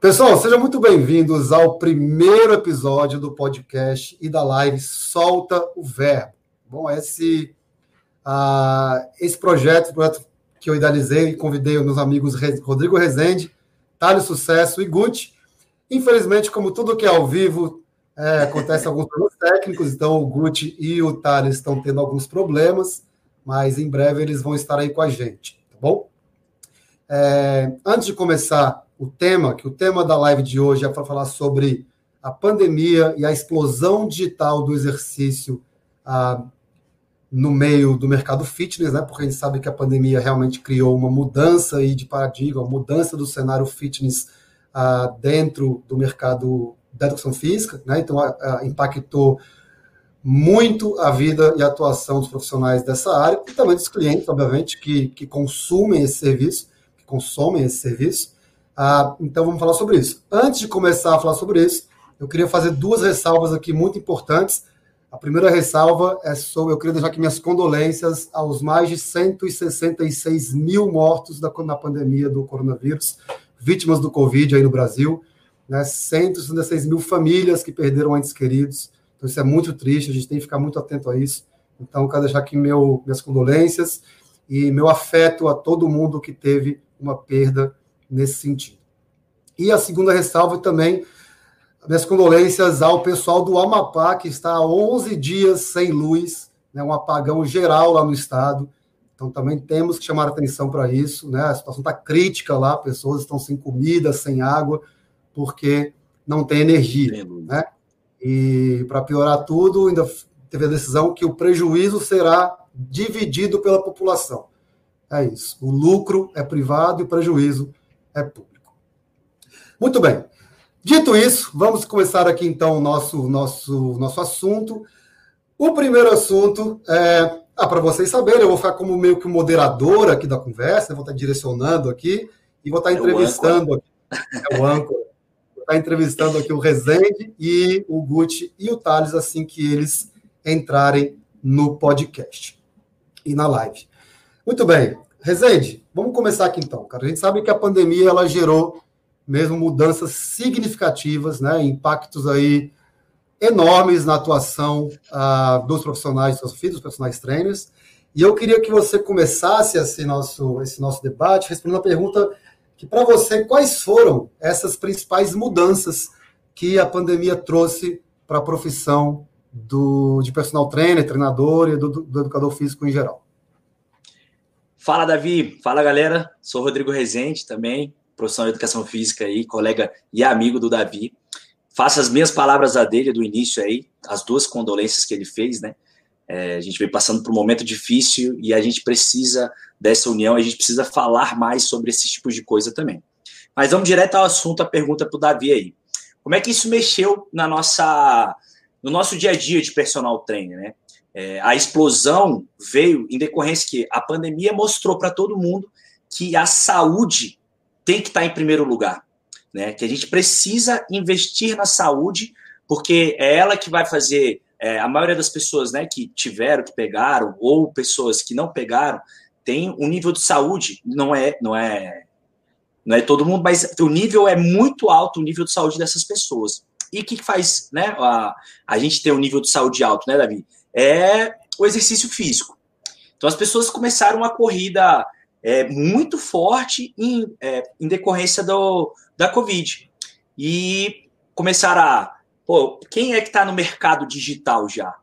Pessoal, sejam muito bem-vindos ao primeiro episódio do podcast e da live Solta o Verbo. Bom, esse, uh, esse projeto, projeto que eu idealizei e convidei meus amigos Rodrigo Rezende, Thales Sucesso e Gucci. Infelizmente, como tudo que é ao vivo, é, acontece alguns problemas técnicos, então o Gucci e o Thales estão tendo alguns problemas, mas em breve eles vão estar aí com a gente, tá bom? É, antes de começar o tema, que o tema da live de hoje é para falar sobre a pandemia e a explosão digital do exercício ah, no meio do mercado fitness, né? Porque a gente sabe que a pandemia realmente criou uma mudança aí de paradigma, uma mudança do cenário fitness ah, dentro do mercado da educação física, né? Então ah, impactou muito a vida e a atuação dos profissionais dessa área e também dos clientes, obviamente, que, que consumem esse serviço, que consomem esse serviço. Ah, então vamos falar sobre isso. Antes de começar a falar sobre isso, eu queria fazer duas ressalvas aqui muito importantes. A primeira ressalva é sobre, eu queria deixar aqui minhas condolências aos mais de 166 mil mortos da, na pandemia do coronavírus, vítimas do Covid aí no Brasil, né? 166 mil famílias que perderam entes queridos. Então isso é muito triste, a gente tem que ficar muito atento a isso. Então eu quero deixar aqui meu, minhas condolências e meu afeto a todo mundo que teve uma perda nesse sentido. E a segunda ressalva também, minhas condolências ao pessoal do Amapá, que está há 11 dias sem luz, né, um apagão geral lá no estado. Então também temos que chamar atenção para isso, né? A situação está crítica lá, pessoas estão sem comida, sem água, porque não tem energia, né? E para piorar tudo, ainda teve a decisão que o prejuízo será dividido pela população. É isso. O lucro é privado e o prejuízo é público. Muito bem. Dito isso, vamos começar aqui então o nosso, nosso, nosso assunto. O primeiro assunto é. Ah, para vocês saberem, eu vou ficar como meio que moderador aqui da conversa, vou estar direcionando aqui e vou estar é entrevistando aqui. É o âncora. Vou estar entrevistando aqui o Rezende e o Gucci e o Thales assim que eles entrarem no podcast e na live. Muito bem. Rezende, vamos começar aqui então, cara. A gente sabe que a pandemia ela gerou mesmo mudanças significativas, né, impactos aí enormes na atuação uh, dos profissionais, dos filhos, dos profissionais trainers. E eu queria que você começasse esse nosso, esse nosso debate respondendo a pergunta que, para você, quais foram essas principais mudanças que a pandemia trouxe para a profissão do, de personal trainer, treinador e do, do educador físico em geral? Fala, Davi. Fala, galera. Sou Rodrigo Rezende também, profissional de educação física aí, colega e amigo do Davi. Faço as minhas palavras a dele do início aí, as duas condolências que ele fez, né? É, a gente vem passando por um momento difícil e a gente precisa dessa união, a gente precisa falar mais sobre esse tipo de coisa também. Mas vamos direto ao assunto, a pergunta para o Davi aí. Como é que isso mexeu na nossa, no nosso dia a dia de personal trainer, né? É, a explosão veio em decorrência que a pandemia mostrou para todo mundo que a saúde tem que estar tá em primeiro lugar, né? Que a gente precisa investir na saúde, porque é ela que vai fazer é, a maioria das pessoas, né, que tiveram, que pegaram, ou pessoas que não pegaram, tem um nível de saúde, não é, não é, não é todo mundo, mas o nível é muito alto, o nível de saúde dessas pessoas. E o que faz, né, a, a gente ter um nível de saúde alto, né, Davi? É o exercício físico. Então as pessoas começaram uma corrida é, muito forte em, é, em decorrência do, da Covid. E começaram a. Pô, quem é que está no mercado digital já?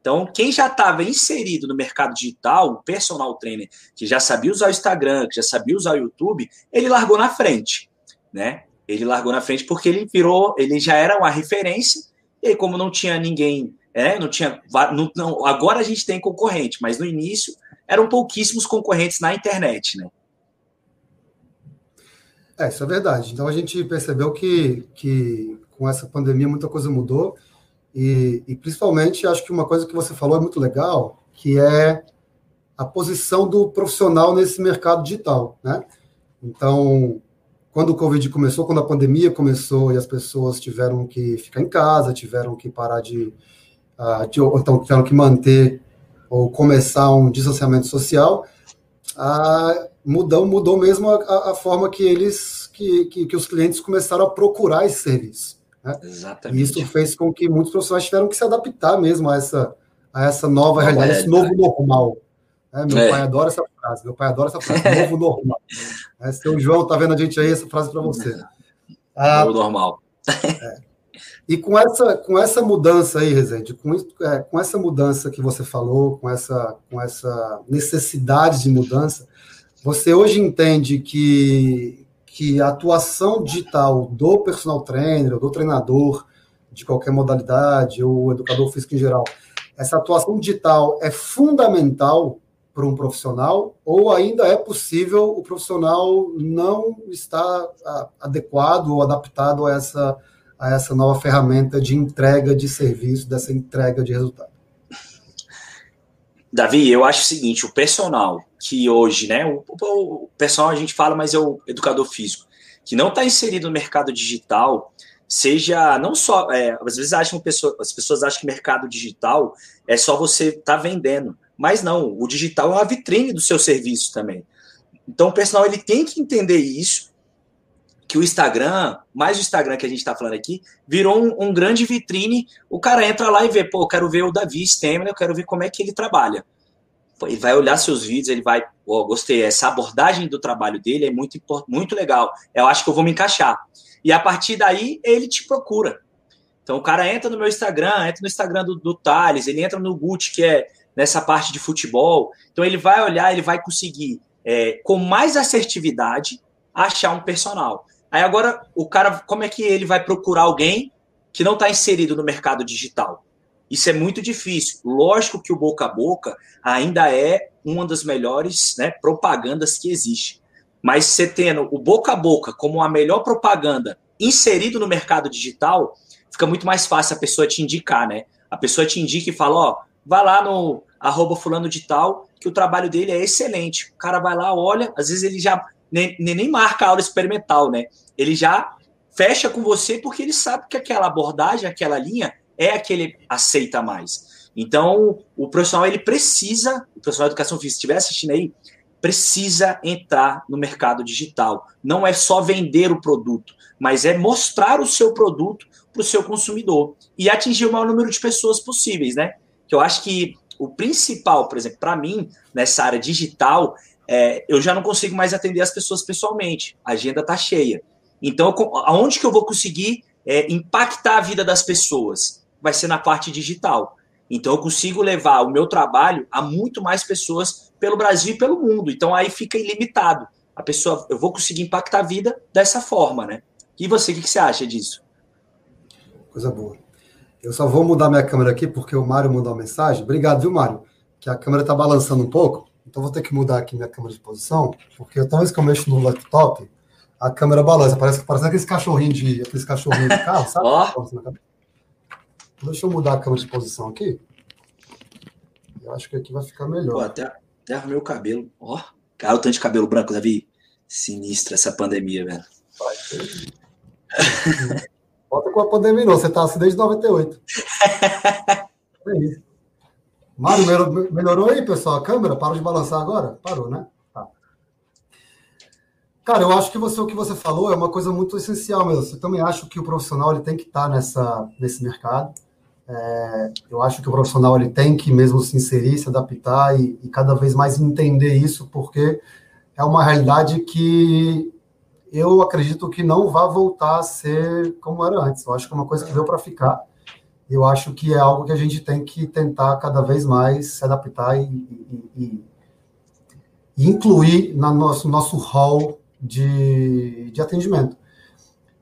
Então, quem já estava inserido no mercado digital, o personal trainer, que já sabia usar o Instagram, que já sabia usar o YouTube, ele largou na frente, né? Ele largou na frente porque ele virou, ele já era uma referência, e como não tinha ninguém é, não tinha. Não, não, agora a gente tem concorrente, mas no início eram pouquíssimos concorrentes na internet, né? É, isso é verdade. Então a gente percebeu que, que com essa pandemia muita coisa mudou. E, e principalmente acho que uma coisa que você falou é muito legal, que é a posição do profissional nesse mercado digital, né? Então, quando o Covid começou, quando a pandemia começou e as pessoas tiveram que ficar em casa, tiveram que parar de, uh, de, então tiveram que manter ou começar um distanciamento social, uh, mudou, mudou mesmo a, a, forma que eles que, que, que os clientes começaram a procurar esse serviço. Né? Exatamente. E isso fez com que muitos profissionais tiveram que se adaptar mesmo a essa, a essa nova Não realidade, é, esse novo normal. É, meu é. pai adora essa frase, meu pai adora essa frase, novo normal. É, seu João tá vendo a gente aí, essa frase para você. Ah, novo normal. É. E com essa, com essa mudança aí, Rezende, com, é, com essa mudança que você falou, com essa, com essa necessidade de mudança, você hoje entende que, que a atuação digital do personal trainer, do treinador de qualquer modalidade, ou educador físico em geral, essa atuação digital é fundamental para um profissional, ou ainda é possível o profissional não estar adequado ou adaptado a essa a essa nova ferramenta de entrega de serviço, dessa entrega de resultado. Davi, eu acho o seguinte, o personal que hoje, né, o, o personal a gente fala, mas é o educador físico, que não está inserido no mercado digital, seja não só, é, às vezes acham pessoa, as pessoas acham que mercado digital é só você estar tá vendendo, mas não, o digital é uma vitrine do seu serviço também. Então o personal ele tem que entender isso que o Instagram, mais o Instagram que a gente está falando aqui, virou um, um, grande vitrine. O cara entra lá e vê, pô, eu quero ver o Davi Stemmer, eu quero ver como é que ele trabalha. Ele vai olhar seus vídeos, ele vai, oh, gostei, essa abordagem do trabalho dele é muito, muito legal. Eu acho que eu vou me encaixar. E a partir daí, ele te procura. Então, o cara entra no meu Instagram, entra no Instagram do, do Thales, ele entra no Gucci, que é nessa parte de futebol. Então, ele vai olhar, ele vai conseguir, é, com mais assertividade, achar um personal. Aí agora o cara, como é que ele vai procurar alguém que não está inserido no mercado digital? Isso é muito difícil. Lógico que o boca a boca ainda é uma das melhores né, propagandas que existe. Mas você tendo o boca a boca como a melhor propaganda inserido no mercado digital, fica muito mais fácil a pessoa te indicar, né? A pessoa te indica e fala, ó, vai lá no arroba fulano de tal, que o trabalho dele é excelente. O cara vai lá, olha, às vezes ele já nem, nem marca a aula experimental, né? Ele já fecha com você porque ele sabe que aquela abordagem, aquela linha é a que ele aceita mais. Então, o profissional ele precisa, o profissional de educação física, se estiver assistindo aí, precisa entrar no mercado digital. Não é só vender o produto, mas é mostrar o seu produto para o seu consumidor e atingir o maior número de pessoas possíveis, né? Que eu acho que o principal, por exemplo, para mim, nessa área digital, é, eu já não consigo mais atender as pessoas pessoalmente. A agenda está cheia. Então, aonde que eu vou conseguir é, impactar a vida das pessoas? Vai ser na parte digital. Então, eu consigo levar o meu trabalho a muito mais pessoas pelo Brasil e pelo mundo. Então, aí fica ilimitado. A pessoa, eu vou conseguir impactar a vida dessa forma, né? E você, o que, que você acha disso? Coisa boa. Eu só vou mudar minha câmera aqui porque o Mário mandou uma mensagem. Obrigado, viu, Mário? Que a câmera está balançando um pouco. Então vou ter que mudar aqui minha câmera de posição, porque toda vez que eu mexo no laptop, a câmera balança. Parece, parece aqueles cachorrinhos de, aqueles cachorrinhos de carro, sabe? Oh. Deixa eu mudar a câmera de posição aqui. Eu acho que aqui vai ficar melhor. Pô, até, até arrumei o cabelo. Ó, oh, cara, o tanto de cabelo branco, Davi. Sinistra essa pandemia, velho. Bota com a pandemia, não. Você tá assim desde 98. é isso. Mário, melhorou aí, pessoal? A câmera? Parou de balançar agora? Parou, né? Tá. Cara, eu acho que você, o que você falou é uma coisa muito essencial mesmo. Eu também acho que o profissional ele tem que estar nessa, nesse mercado. É, eu acho que o profissional ele tem que mesmo se inserir, se adaptar e, e cada vez mais entender isso, porque é uma realidade que eu acredito que não vai voltar a ser como era antes. Eu acho que é uma coisa que veio para ficar eu acho que é algo que a gente tem que tentar cada vez mais se adaptar e, e, e, incluir no nosso, nosso hall de, de atendimento.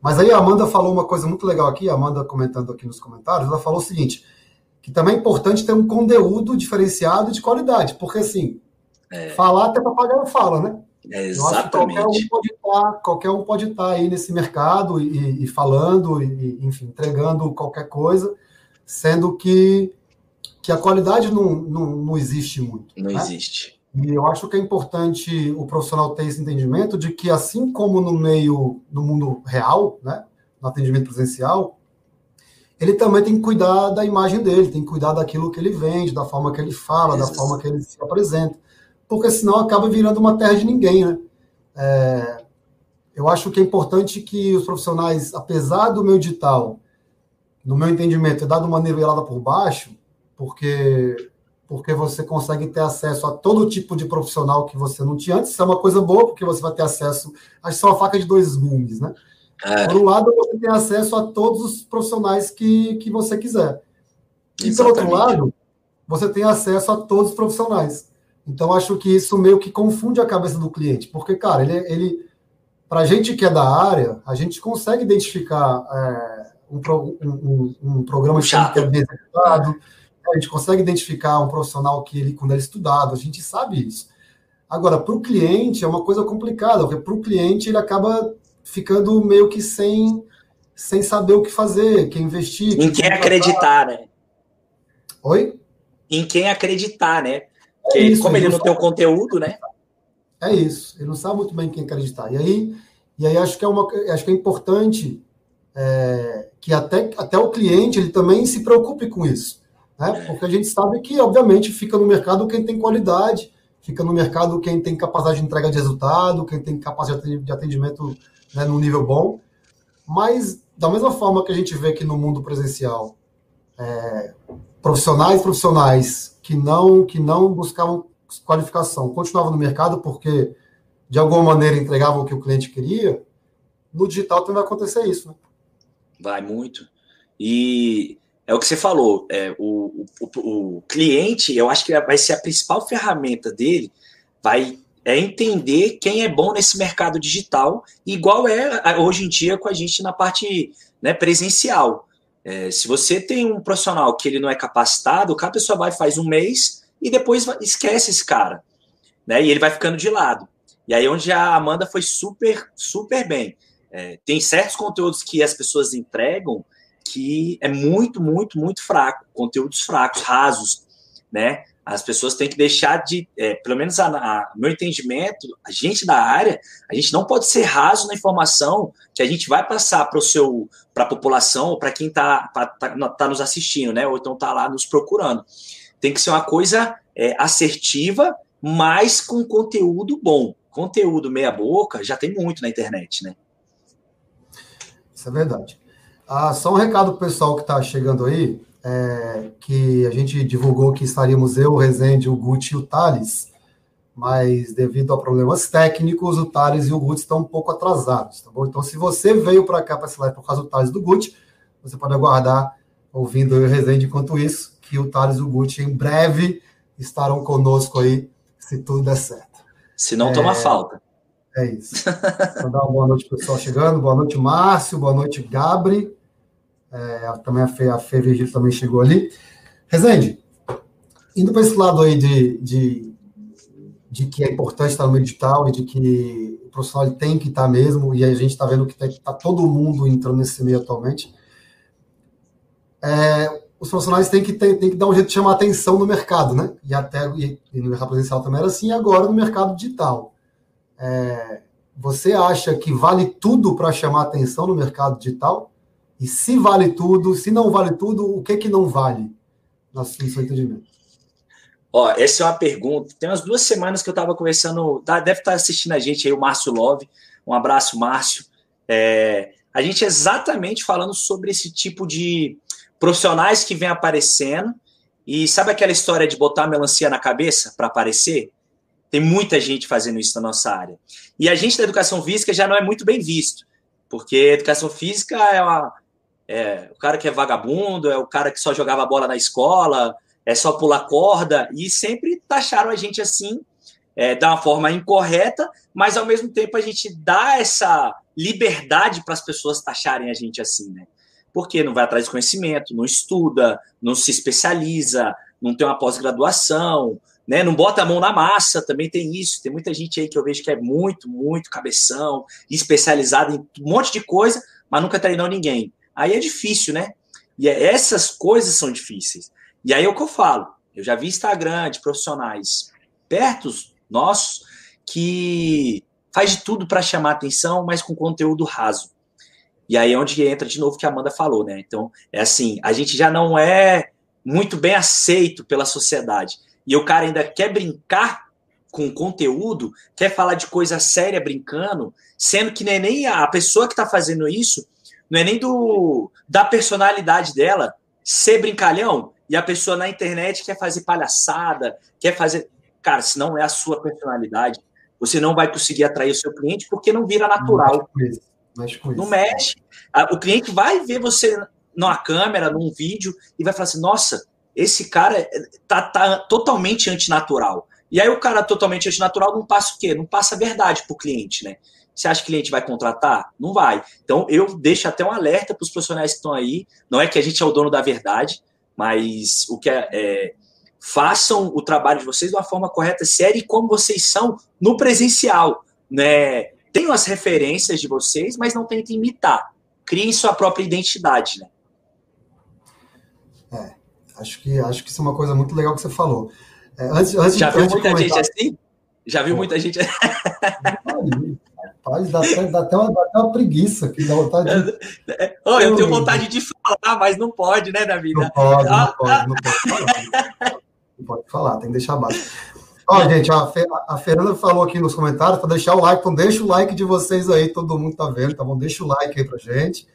Mas aí a Amanda falou uma coisa muito legal aqui, a Amanda comentando aqui nos comentários, ela falou o seguinte, que também é importante ter um conteúdo diferenciado de qualidade, porque assim, é. falar até papagaio fala, né? É exatamente. qualquer um pode estar, qualquer um pode estar aí nesse mercado e, e falando, e, enfim, entregando qualquer coisa sendo que, que a qualidade não, não, não existe muito. Não né? existe. E eu acho que é importante o profissional ter esse entendimento de que, assim como no meio, no mundo real, né, no atendimento presencial, ele também tem que cuidar da imagem dele, tem que cuidar daquilo que ele vende, da forma que ele fala, da forma que ele se apresenta, porque senão acaba virando uma terra de ninguém, né? É, eu acho que é importante que os profissionais, apesar do meu digital, no meu entendimento, ter dado uma nivelada por baixo, porque porque você consegue ter acesso a todo tipo de profissional que você não tinha antes. Isso é uma coisa boa, porque você vai ter acesso. Acho que são uma faca de dois gumes, né? É. Por um lado, você tem acesso a todos os profissionais que, que você quiser. E, Exatamente. pelo outro lado, você tem acesso a todos os profissionais. Então, acho que isso meio que confunde a cabeça do cliente. Porque, cara, ele, ele para a gente que é da área, a gente consegue identificar é, um, um, um, programa que é bem executado a gente consegue identificar um profissional que ele, quando ele é estudado, a gente sabe isso. Agora, para o cliente é uma coisa complicada, porque para o cliente ele acaba ficando meio que sem, sem saber o que fazer, que investir. Em quem acreditar, né? Oi? Em quem acreditar, né? É isso, como ele, não, tem o conteúdo, né? É isso, ele não sabe muito bem em quem acreditar. E aí, e aí acho que é uma, acho que é importante é, que até, até o cliente ele também se preocupe com isso. Né? Porque a gente sabe que, obviamente, fica no mercado quem tem qualidade, fica no mercado quem tem capacidade de entrega de resultado, quem tem capacidade de atendimento né, no nível bom. Mas, da mesma forma que a gente vê que no mundo presencial, é, profissionais profissionais que não, que não buscavam qualificação continuavam no mercado porque, de alguma maneira, entregavam o que o cliente queria, no digital também vai acontecer isso. Né? Vai muito. E é o que você falou, é, o, o, o, cliente, eu acho que vai ser a principal ferramenta dele, vai é entender quem é bom nesse mercado digital, igual é hoje em dia com a gente na parte né, presencial. É, se você tem um profissional que ele não é capacitado, cada pessoa vai faz um mês e depois esquece esse cara, né? E ele vai ficando de lado. E aí onde a Amanda foi super, super bem. É, tem certos conteúdos que as pessoas entregam que é muito, muito, muito fraco, conteúdos fracos, rasos, né? As pessoas têm que deixar de, é, pelo menos a, a, meu entendimento, a gente da área, a gente não pode ser raso na informação que a gente vai passar para o seu, para a população, ou para quem está tá, tá, nos assistindo, né? Ou então está lá nos procurando. Tem que ser uma coisa é, assertiva, mas com conteúdo bom. Conteúdo meia boca já tem muito na internet, né? Isso é verdade. Ah, só um recado para o pessoal que está chegando aí, é, que a gente divulgou que estaríamos eu, o Rezende, o Guti e o Thales, mas devido a problemas técnicos, o Thales e o Guti estão um pouco atrasados, tá bom? Então, se você veio para cá para esse live por causa do Thales e do Guti, você pode aguardar, ouvindo eu e o Rezende, enquanto isso, que o Thales e o Guti em breve estarão conosco aí, se tudo der certo. Se não, é... toma falta. É isso. Vou dar uma boa noite pessoal chegando. Boa noite, Márcio. Boa noite, Gabri. É, também a Fê, a Fê Virgílio também chegou ali. Rezende, indo para esse lado aí de, de, de, que é importante estar no meio digital e de que o profissional tem que estar mesmo, e a gente está vendo que está todo mundo entrando nesse meio atualmente, é, os profissionais têm que, têm que dar um jeito de chamar atenção no mercado, né? E até e, e no mercado presencial também era assim, e agora no mercado digital. É, você acha que vale tudo para chamar atenção no mercado digital? E se vale tudo, se não vale tudo, o que que não vale, no seu entendimento? Ó, essa é uma pergunta. Tem umas duas semanas que eu estava conversando, tá, deve estar assistindo a gente aí, o Márcio Love. Um abraço, Márcio. É, a gente exatamente falando sobre esse tipo de profissionais que vem aparecendo. E sabe aquela história de botar melancia na cabeça para aparecer? Tem muita gente fazendo isso na nossa área. E a gente da educação física já não é muito bem visto, porque educação física é uma, é, o cara que é vagabundo, é o cara que só jogava bola na escola, é só pular corda, e sempre taxaram a gente assim, é, da uma forma incorreta, mas ao mesmo tempo a gente dá essa liberdade para as pessoas taxarem a gente assim, né? Porque não vai atrás de conhecimento, não estuda, não se especializa, não tem uma pós-graduação, né? Não bota a mão na massa, também tem isso. Tem muita gente aí que eu vejo que é muito, muito cabeção, especializada em um monte de coisa, mas nunca treinou ninguém. Aí é difícil, né? E é, essas coisas são difíceis. E aí é o que eu falo. Eu já vi Instagram de profissionais perto nossos que faz de tudo para chamar atenção, mas com conteúdo raso. E aí é onde entra de novo que a Amanda falou, né? Então, é assim, a gente já não é muito bem aceito pela sociedade. E o cara ainda quer brincar com conteúdo, quer falar de coisa séria brincando, sendo que não é nem a pessoa que está fazendo isso, não é nem do da personalidade dela ser brincalhão e a pessoa na internet quer fazer palhaçada, quer fazer. Cara, se não é a sua personalidade, você não vai conseguir atrair o seu cliente porque não vira natural. Não mexe. Mexe não mexe. O cliente vai ver você numa câmera, num vídeo, e vai falar assim: nossa, esse cara tá, tá totalmente antinatural. E aí o cara totalmente antinatural não passa o quê? Não passa a verdade para o cliente, né? Você acha que o cliente vai contratar? Não vai. Então eu deixo até um alerta para os profissionais que estão aí. Não é que a gente é o dono da verdade, mas o que é, é façam o trabalho de vocês de uma forma correta, séria e como vocês são no presencial, né? Tenham as referências de vocês, mas não tentem imitar. Criem sua própria identidade, né? É, acho que acho que isso é uma coisa muito legal que você falou. É, antes, antes, Já viu muita gente assim? Já viu muita gente. Rapaz, dá até, dá, até uma, dá até uma preguiça aqui, dá vontade de. Oh, eu tenho vontade de falar, mas não pode, né, Davi? Não pode, não ah, pode, não pode falar. Não pode falar, tem que deixar baixo. Ó, gente, a, a Fernanda falou aqui nos comentários para deixar o like, então deixa o like de vocês aí, todo mundo tá vendo, tá bom? Deixa o like aí pra gente.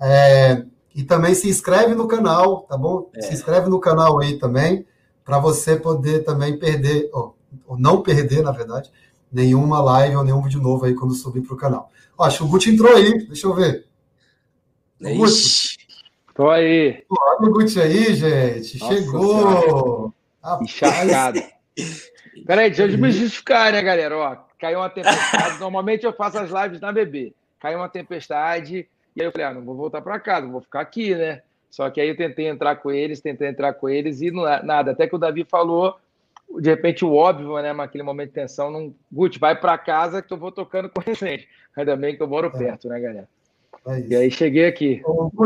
É, e também se inscreve no canal, tá bom? É. Se inscreve no canal aí também para você poder também perder, ou, ou, não perder, na verdade, nenhuma live ou nenhum vídeo novo aí quando subir para o canal. Ó, acho que o Guti entrou aí, deixa eu ver. Tô aí. Olha o Guti aí, gente. Nossa, Chegou. Encharcado. Peraí, deixa eu me justificar, né, galera? Ó, caiu uma tempestade. Normalmente eu faço as lives na BB. Caiu uma tempestade. E aí eu falei, ah, não vou voltar para casa, vou ficar aqui, né? Só que aí eu tentei entrar com eles, tentei entrar com eles e não, nada. Até que o Davi falou, de repente, o óbvio, né? Mas aquele momento de tensão, não. Guti, vai para casa que eu vou tocando com recente. Ainda bem que eu moro é. perto, né, galera? É e aí cheguei aqui.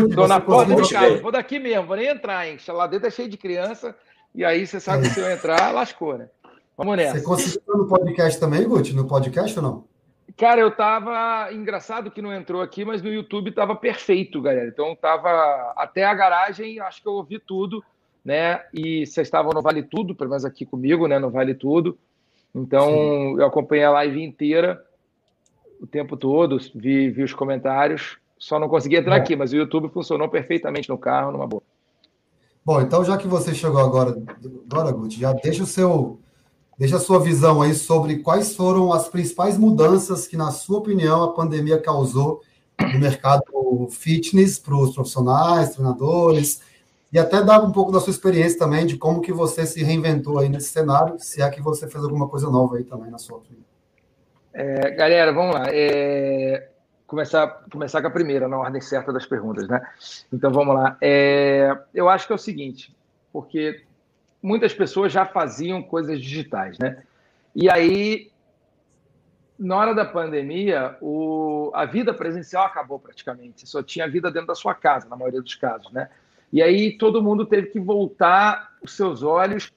Estou na porta de casa, vou daqui mesmo, vou nem entrar, hein? Lá dentro é cheio de criança, e aí você sabe é. que se eu entrar, lascou, né? Vamos nessa. Você conseguiu no podcast também, Guti? No podcast ou não? Cara, eu tava. Engraçado que não entrou aqui, mas no YouTube tava perfeito, galera. Então tava. Até a garagem, acho que eu ouvi tudo, né? E vocês estavam no Vale Tudo, pelo menos aqui comigo, né? No Vale Tudo. Então Sim. eu acompanhei a live inteira o tempo todo, vi, vi os comentários. Só não consegui entrar Bom. aqui, mas o YouTube funcionou perfeitamente no carro, numa boa. Bom, então já que você chegou agora, agora, Guti, já deixa o seu Deixa a sua visão aí sobre quais foram as principais mudanças que, na sua opinião, a pandemia causou no mercado fitness para os profissionais, treinadores, e até dar um pouco da sua experiência também de como que você se reinventou aí nesse cenário, se é que você fez alguma coisa nova aí também na sua opinião. É, galera, vamos lá. É, começar, começar com a primeira, na ordem certa das perguntas, né? Então vamos lá. É, eu acho que é o seguinte, porque muitas pessoas já faziam coisas digitais, né? E aí, na hora da pandemia, o, a vida presencial acabou praticamente. Só tinha vida dentro da sua casa, na maioria dos casos, né? E aí todo mundo teve que voltar os seus olhos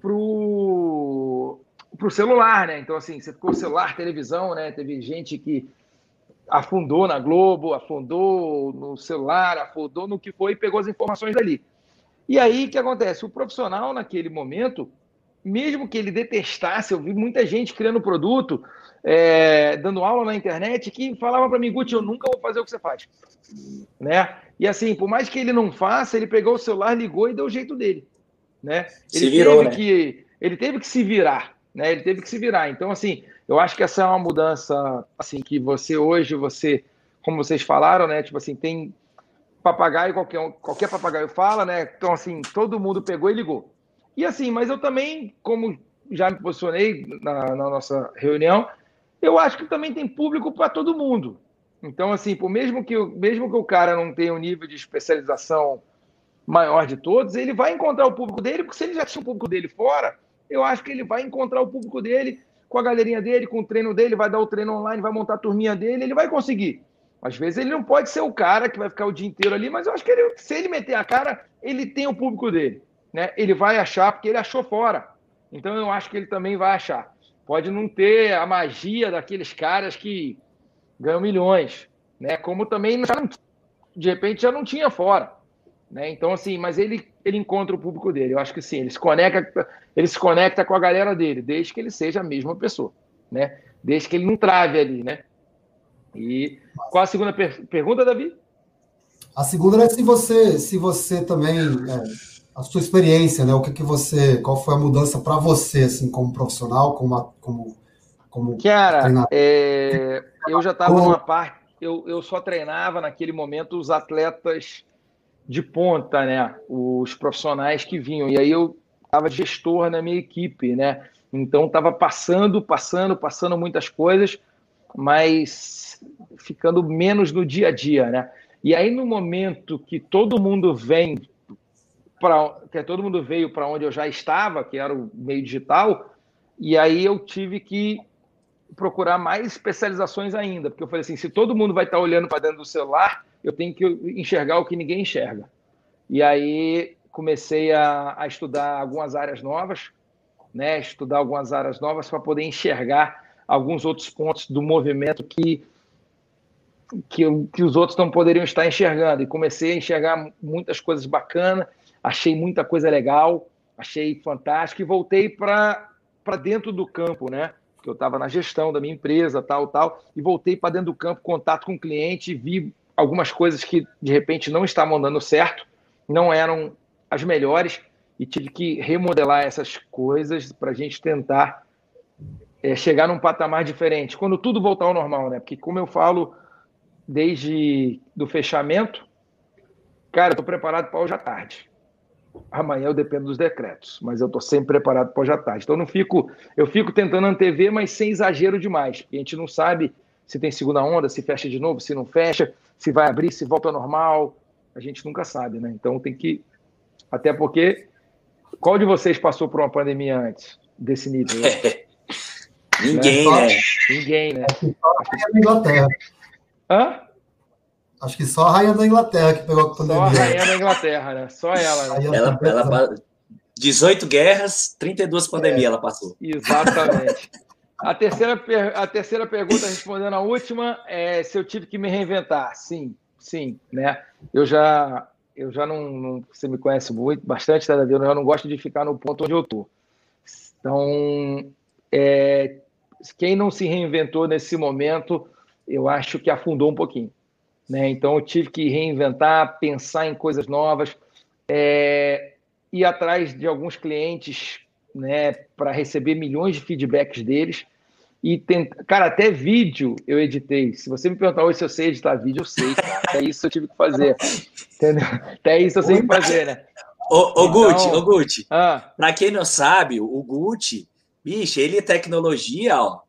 pro pro celular, né? Então assim, você ficou celular, televisão, né? Teve gente que afundou na Globo, afundou no celular, afundou no que foi e pegou as informações dali. E aí, o que acontece? O profissional, naquele momento, mesmo que ele detestasse, eu vi muita gente criando produto, é, dando aula na internet, que falava para mim, Guti, eu nunca vou fazer o que você faz. Né? E assim, por mais que ele não faça, ele pegou o celular, ligou e deu o jeito dele. Né? Ele, se virou, teve né? que, ele teve que se virar. Né? Ele teve que se virar. Então, assim, eu acho que essa é uma mudança assim que você hoje, você, como vocês falaram, né? Tipo assim, tem papagaio, qualquer, qualquer papagaio fala, né? Então, assim, todo mundo pegou e ligou. E assim, mas eu também, como já me posicionei na, na nossa reunião, eu acho que também tem público para todo mundo. Então, assim, por mesmo que, mesmo que o cara não tenha um nível de especialização maior de todos, ele vai encontrar o público dele, porque se ele já tinha o público dele fora, eu acho que ele vai encontrar o público dele com a galerinha dele, com o treino dele, vai dar o treino online, vai montar a turminha dele, ele vai conseguir. Às vezes ele não pode ser o cara que vai ficar o dia inteiro ali, mas eu acho que ele, se ele meter a cara, ele tem o público dele. Né? Ele vai achar, porque ele achou fora. Então eu acho que ele também vai achar. Pode não ter a magia daqueles caras que ganham milhões, né? Como também não, de repente já não tinha fora. Né? Então, assim, mas ele, ele encontra o público dele. Eu acho que sim, ele se, conecta, ele se conecta com a galera dele, desde que ele seja a mesma pessoa, né? Desde que ele não trave ali, né? E qual a segunda per pergunta, Davi? A segunda é se você, se você também, é, a sua experiência, né? O que, que você, qual foi a mudança para você, assim, como profissional, como, como, como Cara, é, eu já estava numa parte, eu, eu só treinava naquele momento os atletas de ponta, né? Os profissionais que vinham. E aí eu estava gestor na minha equipe, né? Então estava passando, passando, passando muitas coisas, mas ficando menos no dia a dia, né? E aí no momento que todo mundo vem para que todo mundo veio para onde eu já estava, que era o meio digital, e aí eu tive que procurar mais especializações ainda, porque eu falei assim, se todo mundo vai estar olhando para dentro do celular, eu tenho que enxergar o que ninguém enxerga. E aí comecei a, a estudar algumas áreas novas, né? Estudar algumas áreas novas para poder enxergar alguns outros pontos do movimento que, que, que os outros não poderiam estar enxergando. E comecei a enxergar muitas coisas bacanas, achei muita coisa legal, achei fantástico e voltei para dentro do campo, né? que eu estava na gestão da minha empresa, tal, tal, e voltei para dentro do campo, contato com o cliente, vi algumas coisas que de repente não estavam dando certo, não eram as melhores, e tive que remodelar essas coisas para a gente tentar é, chegar num patamar diferente, quando tudo voltar ao normal, né? Porque, como eu falo, desde do fechamento, cara, eu estou preparado para hoje à tarde amanhã eu dependo dos decretos, mas eu estou sempre preparado para hoje à tarde. Então não fico, eu fico tentando antever, mas sem exagero demais, porque a gente não sabe se tem segunda onda, se fecha de novo, se não fecha, se vai abrir, se volta ao normal, a gente nunca sabe, né? Então tem que, até porque, qual de vocês passou por uma pandemia antes desse nível? Ninguém, né? né? Ninguém, né? Inglaterra. Hã? Acho que só a rainha da Inglaterra que pegou a pandemia. Só a rainha da Inglaterra, né? Só ela, né? Ela, ela, 18 guerras, 32 pandemias é. ela passou. Exatamente. A terceira, a terceira pergunta, respondendo a última, é se eu tive que me reinventar. Sim, sim, né? Eu já, eu já não, não você me conhece muito, bastante, tá, Eu não gosto de ficar no ponto onde eu tô. Então, é, quem não se reinventou nesse momento, eu acho que afundou um pouquinho. Né? Então, eu tive que reinventar, pensar em coisas novas, é, ir atrás de alguns clientes né, para receber milhões de feedbacks deles. E tentar... Cara, até vídeo eu editei. Se você me perguntar hoje se eu sei editar vídeo, eu sei, cara. Até isso eu tive que fazer. Entendeu? Até isso eu sei fazer, né? Ô, ô então... Gucci, ô Gucci. Ah. Pra quem não sabe, o Gucci, bicho, ele é tecnologia, ó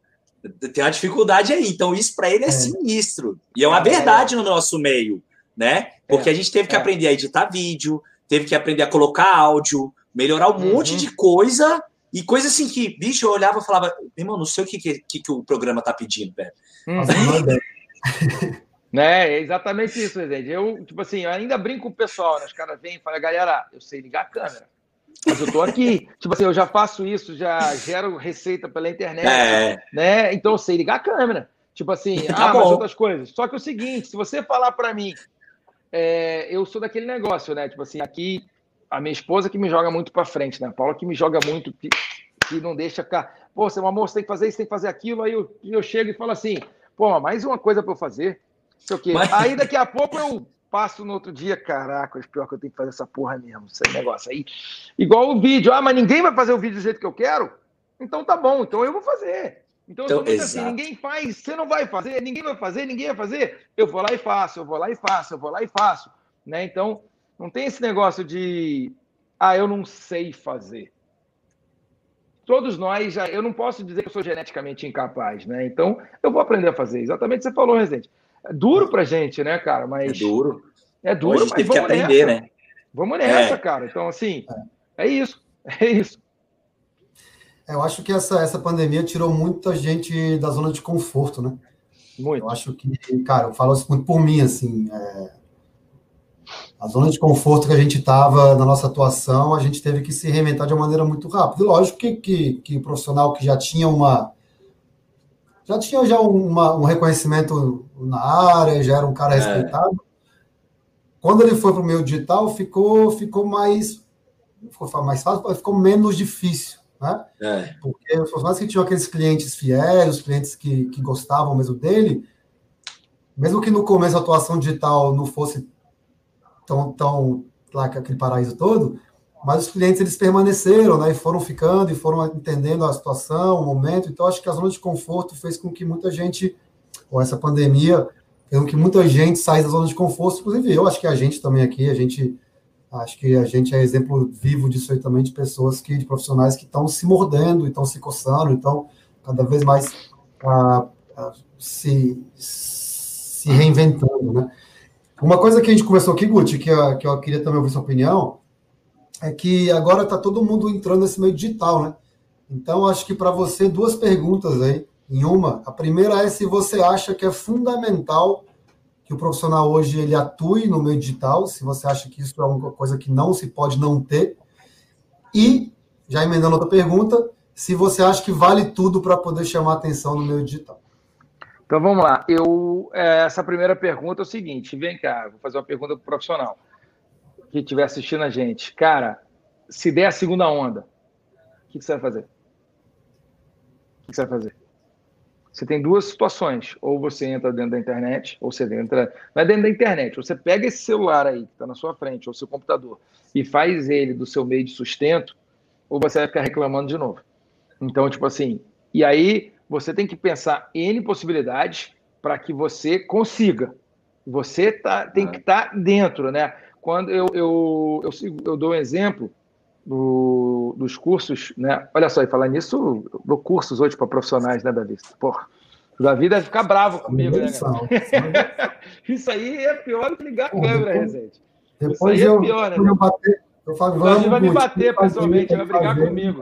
tem uma dificuldade aí. Então, isso para ele é, é, sinistro. E é uma verdade no nosso meio, né? Porque é, a gente teve que é. aprender a editar vídeo, teve que aprender a colocar áudio, melhorar um uhum. monte de coisa. E coisa assim que, bicho, eu olhava e falava, irmão, não sei o que, que, que o programa tá pedindo, velho. Uhum. né, é exatamente isso, gente. Eu, tipo assim, eu ainda brinco com o pessoal, né? Os caras vêm e falam, galera, eu sei ligar a câmera. Mas eu tô aqui. tipo assim, eu já faço isso, já gero receita pela internet, é. né? Então eu sei ligar a câmera. Tipo assim, tá ah, bom. mas outras coisas. Só que é o seguinte, se você falar para mim, é, eu sou daquele negócio, né? Tipo assim, aqui a minha esposa que me joga muito para frente, né? A Paula que me joga muito, que, que não deixa ficar. Pô, você é um amor, você tem que fazer isso, tem que fazer aquilo. Aí eu, eu chego e falo assim, pô, mais uma coisa para eu fazer. Sei o quê. Mas... Aí daqui a pouco eu passo no outro dia, caraca, pior que eu tenho que fazer essa porra mesmo, esse negócio aí. Igual o vídeo, ah, mas ninguém vai fazer o vídeo do jeito que eu quero? Então tá bom, então eu vou fazer. Então, então assim, ninguém faz, você não vai fazer, ninguém vai fazer, ninguém vai fazer. Eu vou lá e faço, eu vou lá e faço, eu vou lá e faço. Né? Então, não tem esse negócio de, ah, eu não sei fazer. Todos nós, já, eu não posso dizer que eu sou geneticamente incapaz, né? Então, eu vou aprender a fazer. Exatamente o que você falou, Residente. É duro pra gente, né, cara? Mas, é duro. É duro, mas vamos que aprender, nessa. né? Vamos nessa, é. cara. Então, assim, é. é isso. É isso. É, eu acho que essa, essa pandemia tirou muita gente da zona de conforto, né? Muito. Eu acho que, cara, eu falo isso muito por mim, assim. É... A zona de conforto que a gente estava na nossa atuação, a gente teve que se reinventar de uma maneira muito rápida. E lógico que, que, que o profissional que já tinha uma já tinha já uma, um reconhecimento na área, já era um cara é. respeitado. quando ele foi para o meio digital, ficou, ficou mais ficou mais fácil, ficou menos difícil, né? É. Porque os funcionários que tinham aqueles clientes fiéis, os clientes que, que gostavam mesmo dele, mesmo que no começo a atuação digital não fosse tão, tão lá aquele paraíso todo, mas os clientes eles permaneceram, né? E foram ficando e foram entendendo a situação, o momento. Então acho que a zona de conforto fez com que muita gente, ou essa pandemia, fez com que muita gente saísse da zona de conforto. Inclusive eu acho que a gente também aqui, a gente Acho que a gente é exemplo vivo disso aí também, de pessoas que, de profissionais que estão se mordendo, estão se coçando, então cada vez mais se, se reinventando, né? Uma coisa que a gente começou aqui, Guti, que, que eu queria também ouvir sua opinião, é que agora está todo mundo entrando nesse meio digital, né? Então, acho que para você, duas perguntas aí, em uma. A primeira é se você acha que é fundamental que o profissional hoje ele atue no meio digital, se você acha que isso é uma coisa que não se pode não ter. E, já emendando outra pergunta, se você acha que vale tudo para poder chamar atenção no meio digital. Então vamos lá. Eu, é, essa primeira pergunta é o seguinte: vem cá, vou fazer uma pergunta para o profissional que estiver assistindo a gente. Cara, se der a segunda onda, o que, que você vai fazer? O que você vai fazer? Você tem duas situações. Ou você entra dentro da internet, ou você entra. Não é dentro da internet. Você pega esse celular aí, que está na sua frente, ou seu computador, e faz ele do seu meio de sustento, ou você vai ficar reclamando de novo. Então, tipo assim. E aí, você tem que pensar N possibilidades para que você consiga. Você tá, tem que estar tá dentro, né? Quando eu, eu, eu, eu dou um exemplo do, dos cursos, né? Olha só, e falar nisso, eu dou cursos hoje para profissionais, né, Davi? Porra, o Davi deve ficar bravo comigo, né? Isso aí é pior do que ligar a câmera, Rezende. Isso aí é pior, né? Bater, eu falo, o Davi vai me bater pessoalmente, vai brigar comigo.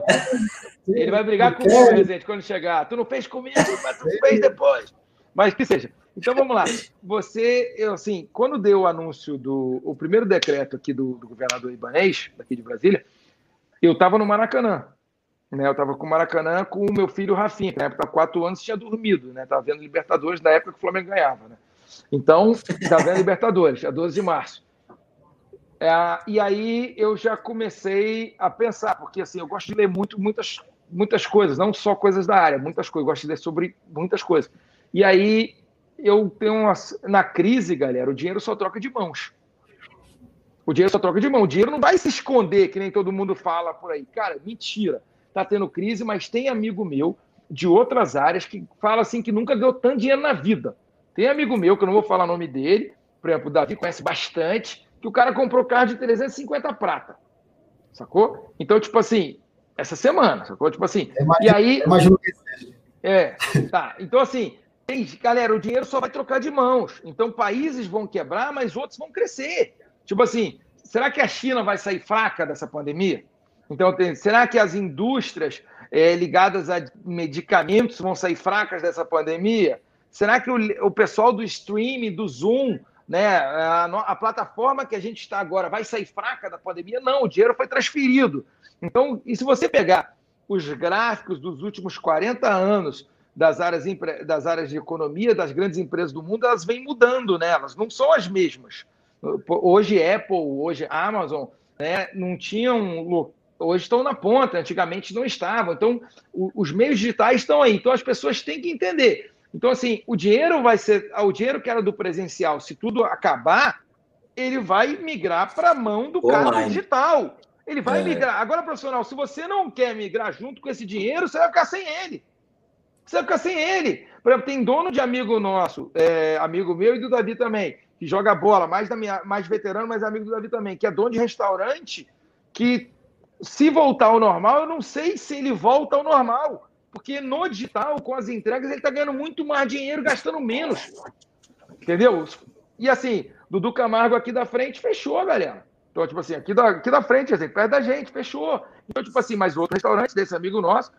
Ele vai brigar comigo, Rezende, quando chegar. Tu não fez comigo, mas tu fez depois. Mas que seja. Então vamos lá. Você, eu, assim, quando deu o anúncio do o primeiro decreto aqui do, do governador Ibanez, daqui de Brasília, eu estava no Maracanã. Né? Eu estava com o Maracanã com o meu filho Rafinha, que na época, quatro anos, tinha dormido. Né? Estava vendo Libertadores da época que o Flamengo ganhava. Né? Então, estava vendo Libertadores, dia 12 de março. É, e aí eu já comecei a pensar, porque assim, eu gosto de ler muito, muitas, muitas coisas, não só coisas da área, muitas coisas, eu gosto de ler sobre muitas coisas. E aí eu tenho uma, na crise, galera, o dinheiro só troca de mãos. O dinheiro só troca de mão. O dinheiro não vai se esconder, que nem todo mundo fala por aí. Cara, mentira. Tá tendo crise, mas tem amigo meu de outras áreas que fala assim que nunca ganhou tanto dinheiro na vida. Tem amigo meu, que eu não vou falar o nome dele, por exemplo, o Davi conhece bastante, que o cara comprou carro de 350 prata. Sacou? Então, tipo assim, essa semana, sacou? Tipo assim. Imagino, e aí. Imagino que seja. É, tá. Então, assim, galera, o dinheiro só vai trocar de mãos. Então, países vão quebrar, mas outros vão crescer. Tipo assim, será que a China vai sair fraca dessa pandemia? Então, tem, será que as indústrias é, ligadas a medicamentos vão sair fracas dessa pandemia? Será que o, o pessoal do streaming, do Zoom, né, a, a, plataforma que a gente está agora vai sair fraca da pandemia? Não, o dinheiro foi transferido. Então, e se você pegar os gráficos dos últimos 40 anos das áreas, das áreas de economia das grandes empresas do mundo, elas vêm mudando, né? elas não são as mesmas. Hoje Apple, hoje Amazon, né, não tinham. Hoje estão na ponta, antigamente não estavam. Então, os meios digitais estão aí. Então, as pessoas têm que entender. Então, assim, o dinheiro vai ser. O dinheiro que era do presencial, se tudo acabar, ele vai migrar para a mão do Online. cara digital. Ele vai é. migrar. Agora, profissional, se você não quer migrar junto com esse dinheiro, você vai ficar sem ele. Você vai ficar sem ele. Por exemplo, tem dono de amigo nosso, é, amigo meu e do Davi também, que joga bola, mais, da minha, mais veterano, mas amigo do Davi também, que é dono de restaurante, que se voltar ao normal, eu não sei se ele volta ao normal. Porque no digital, com as entregas, ele está ganhando muito mais dinheiro, gastando menos. Entendeu? E assim, Dudu Camargo aqui da frente fechou, galera. Então, tipo assim, aqui da, aqui da frente, assim, perto da gente, fechou. Então, tipo assim, mas outro restaurante desse amigo nosso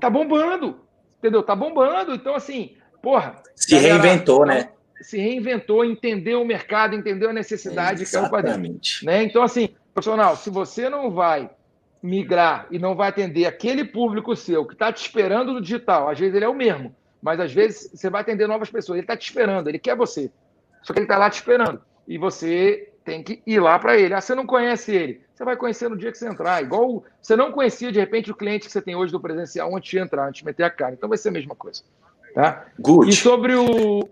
tá bombando. Entendeu? Tá bombando. Então, assim, porra. Se galera, reinventou, né? se reinventou, entendeu o mercado, entendeu a necessidade é, caiu para dentro. Né? Então, assim, profissional, se você não vai migrar e não vai atender aquele público seu que está te esperando no digital, às vezes ele é o mesmo, mas às vezes você vai atender novas pessoas, ele está te esperando, ele quer você, só que ele está lá te esperando. e você tem que ir lá para ele. Ah, você não conhece ele. Você vai conhecer no dia que você entrar. Igual você não conhecia, de repente, o cliente que você tem hoje do presencial antes de entrar, antes de meter a cara. Então vai ser a mesma coisa. Tá? Good. E sobre o.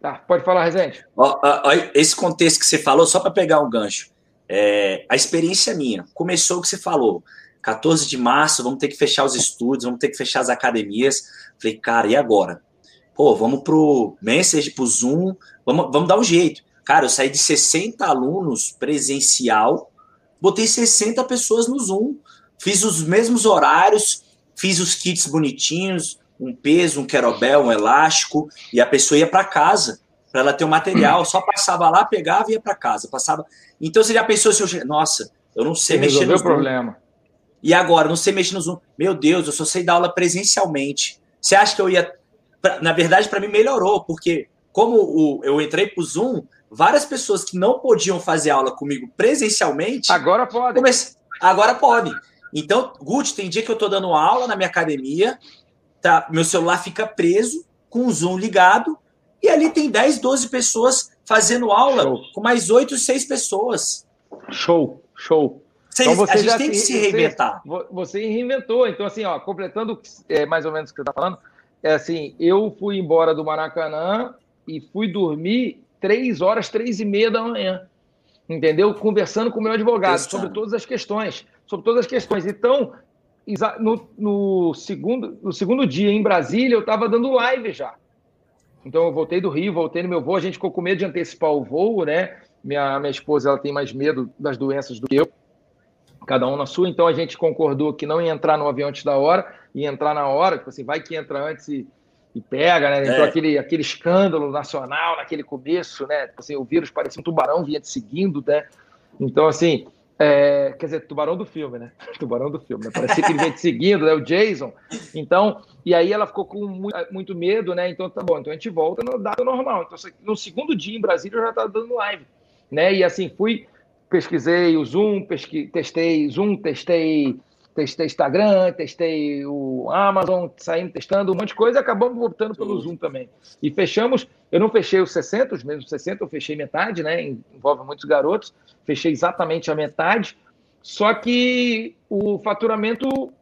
Tá, pode falar, Rezende. Esse contexto que você falou, só para pegar um gancho. É, a experiência é minha. Começou o que você falou. 14 de março, vamos ter que fechar os estúdios, vamos ter que fechar as academias. Falei, cara, e agora? Pô, vamos pro Message, pro Zoom, vamos, vamos dar um jeito. Cara, eu saí de 60 alunos presencial, botei 60 pessoas no Zoom, fiz os mesmos horários, fiz os kits bonitinhos, um peso, um querobel, um elástico, e a pessoa ia para casa para ela ter o um material, só passava lá, pegava e ia para casa, passava. Então você já pensou eu, nossa, eu não sei mexer no Zoom. problema. E agora, não sei mexer no Zoom. Meu Deus, eu só sei dar aula presencialmente. Você acha que eu ia na verdade para mim melhorou, porque como eu entrei para o Zoom, várias pessoas que não podiam fazer aula comigo presencialmente. Agora pode. Comece... Agora pode. Então, Gucci, tem dia que eu estou dando aula na minha academia, tá, meu celular fica preso, com o Zoom ligado, e ali tem 10, 12 pessoas fazendo aula show. com mais 8, 6 pessoas. Show, show. Vocês, então você a gente tem que se reinventar. Você, você reinventou. Então, assim, ó, completando é, mais ou menos o que você está falando, é assim, eu fui embora do Maracanã e fui dormir três horas, três e meia da manhã, entendeu? Conversando com o meu advogado sobre todas as questões, sobre todas as questões. Então, no, no segundo, no segundo dia em Brasília, eu estava dando live já. Então, eu voltei do Rio, voltei no meu voo, a gente ficou com medo de antecipar o voo, né? Minha, minha esposa ela tem mais medo das doenças do que eu, cada um na sua, então a gente concordou que não ia entrar no avião antes da hora, ia entrar na hora, tipo assim, vai que entra antes e e pega, né? Então, é. aquele, aquele escândalo nacional naquele começo, né? Tipo assim, o vírus parecia um tubarão vinha te seguindo, né? Então, assim, é, quer dizer, tubarão do filme, né? Tubarão do filme, né? Parecia que ele vinha te seguindo, né? O Jason. Então, e aí ela ficou com muito, muito, medo, né? Então, tá bom, então a gente volta no data normal. Então, no segundo dia em Brasília, eu já estava dando live, né? E assim, fui, pesquisei o Zoom, pesqui, testei Zoom, testei testei Instagram, testei o Amazon, saímos testando um monte de coisa e acabamos voltando pelo Zoom também. E fechamos, eu não fechei os 60, os mesmos 60, eu fechei metade, né? Envolve muitos garotos, fechei exatamente a metade, só que o faturamento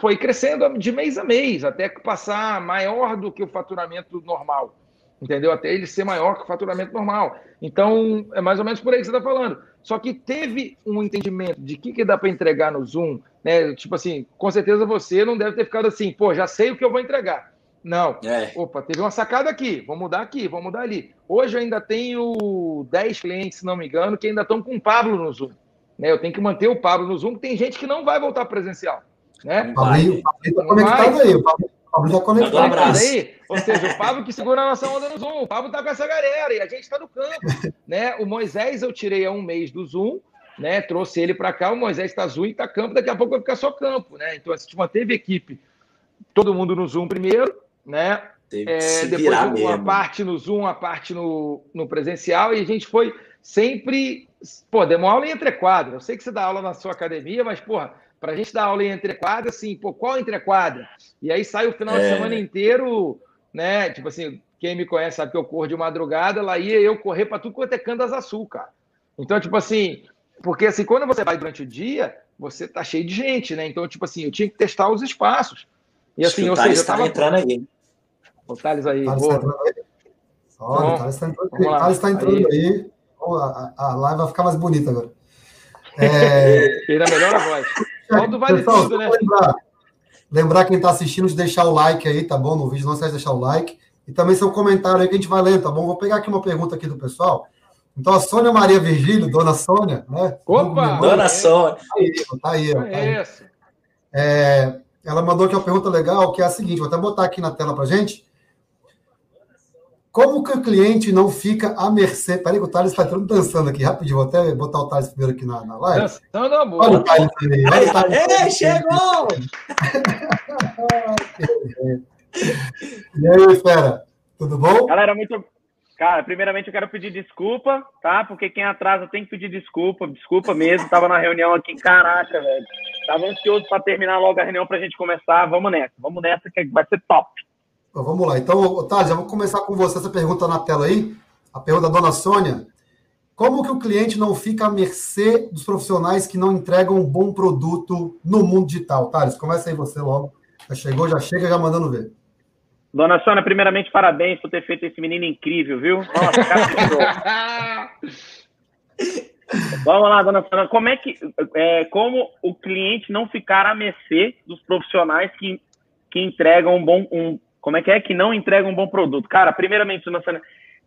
foi crescendo de mês a mês, até passar maior do que o faturamento normal entendeu? Até ele ser maior que o faturamento normal. Então, é mais ou menos por aí que você está falando. Só que teve um entendimento de que, que dá para entregar no Zoom, né? Tipo assim, com certeza você não deve ter ficado assim, pô, já sei o que eu vou entregar. Não. É. Opa, teve uma sacada aqui, vou mudar aqui, vou mudar ali. Hoje eu ainda tenho 10 clientes, se não me engano, que ainda estão com o Pablo no Zoom. Né? Eu tenho que manter o Pablo no Zoom, tem gente que não vai voltar presencial. Né? O Pablo está conectado aí, o Pablo Pablo já conectou. Um abraço. Aí, ou seja, o Pablo que segura a nossa onda no Zoom. O Pablo tá com essa galera e a gente está no campo. né? O Moisés eu tirei há um mês do Zoom, né? Trouxe ele para cá. O Moisés está Zoom e está campo. Daqui a pouco vai ficar só campo, né? Então a gente manteve equipe, todo mundo no Zoom primeiro, né? É, depois uma mesmo. parte no Zoom, uma parte no, no presencial e a gente foi sempre. Pô, demos aula em entrequadra. Eu sei que você dá aula na sua academia, mas, porra, para a gente dar aula em entrequadra, assim, pô, qual entrequadra? E aí sai o final é. de semana inteiro, né? Tipo assim, quem me conhece sabe que eu corro de madrugada, lá ia eu correr para tudo quanto é Candas Azul, cara. Então, tipo assim, porque assim, quando você vai durante o dia, você tá cheio de gente, né? Então, tipo assim, eu tinha que testar os espaços. E assim, ou seja, eu tava... entrando aí. O Thales aí. Thales tá entrando aí. Olha, o Thales está entrando. Thales tá entrando aí. aí. A, a live vai ficar mais bonita agora. É... Ele é melhor a voz. Falta vale Pessoal, tudo, né? Lembrar, lembrar quem está assistindo de deixar o like aí, tá bom? No vídeo, não esquece de deixar o like. E também seu comentário aí que a gente vai lendo, tá bom? Vou pegar aqui uma pergunta aqui do pessoal. Então, a Sônia Maria Virgílio, dona Sônia, né? Opa! Dona Sônia. Tá aí, tá aí. Tá aí. É, ela mandou aqui uma pergunta legal, que é a seguinte, vou até botar aqui na tela para gente. Como que o cliente não fica à mercê? Peraí, que o Thales está dançando aqui rapidinho. Vou até botar o Thales primeiro aqui na, na live. Dançando, amor. Olha o Thales aí. Olha o Thales Ei, chegou! e aí, fera? Tudo bom? Galera, muito. Cara, primeiramente eu quero pedir desculpa, tá? Porque quem atrasa tem que pedir desculpa. Desculpa mesmo. Tava na reunião aqui, caraca, velho. Tava ansioso para terminar logo a reunião pra gente começar. Vamos nessa. Vamos nessa que vai ser top. Então, vamos lá. Então, Otávio, já vou começar com você essa pergunta na tela aí. A pergunta da dona Sônia. Como que o cliente não fica à mercê dos profissionais que não entregam um bom produto no mundo digital? Thales, começa aí você logo. Já chegou, já chega, já mandando ver. Dona Sônia, primeiramente, parabéns por ter feito esse menino incrível, viu? Nossa, cara Vamos lá, dona Sônia. Como é que é, como o cliente não ficar à mercê dos profissionais que, que entregam um bom. Um, como é que é? Que não entregam um bom produto? Cara, primeiramente,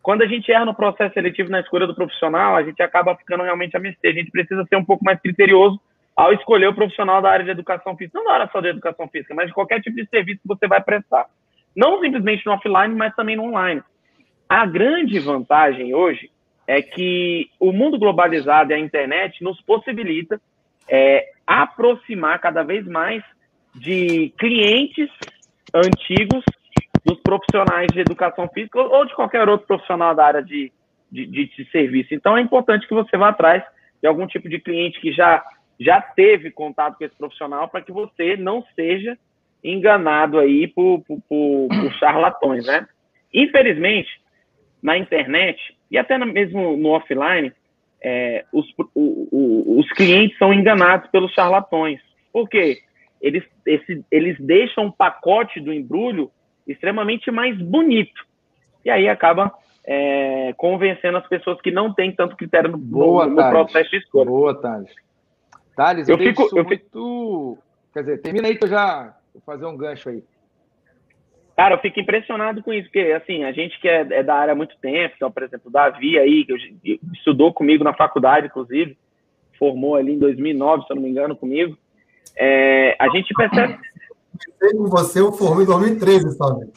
quando a gente erra no processo seletivo na escolha do profissional, a gente acaba ficando realmente a mercê. A gente precisa ser um pouco mais criterioso ao escolher o profissional da área de educação física. Não da área só de educação física, mas de qualquer tipo de serviço que você vai prestar. Não simplesmente no offline, mas também no online. A grande vantagem hoje é que o mundo globalizado e a internet nos possibilita é, aproximar cada vez mais de clientes antigos dos profissionais de educação física ou de qualquer outro profissional da área de, de, de, serviço. Então, é importante que você vá atrás de algum tipo de cliente que já, já teve contato com esse profissional para que você não seja enganado aí por, por, por, por charlatões, né? Infelizmente, na internet e até mesmo no offline, é, os, o, o, os clientes são enganados pelos charlatões. Por quê? Eles, esse, eles deixam o pacote do embrulho extremamente mais bonito. E aí acaba é, convencendo as pessoas que não têm tanto critério no, Boa, no, no processo de escolha. Boa, Thales. Thales, eu, eu fico, eu muito... Fico... Quer dizer, termina aí que eu já vou fazer um gancho aí. Cara, eu fico impressionado com isso, porque, assim, a gente que é, é da área há muito tempo, então, por exemplo, o Davi aí, que estudou comigo na faculdade, inclusive, formou ali em 2009, se eu não me engano, comigo, é, a gente percebe com você, eu formei em 2013, sabe?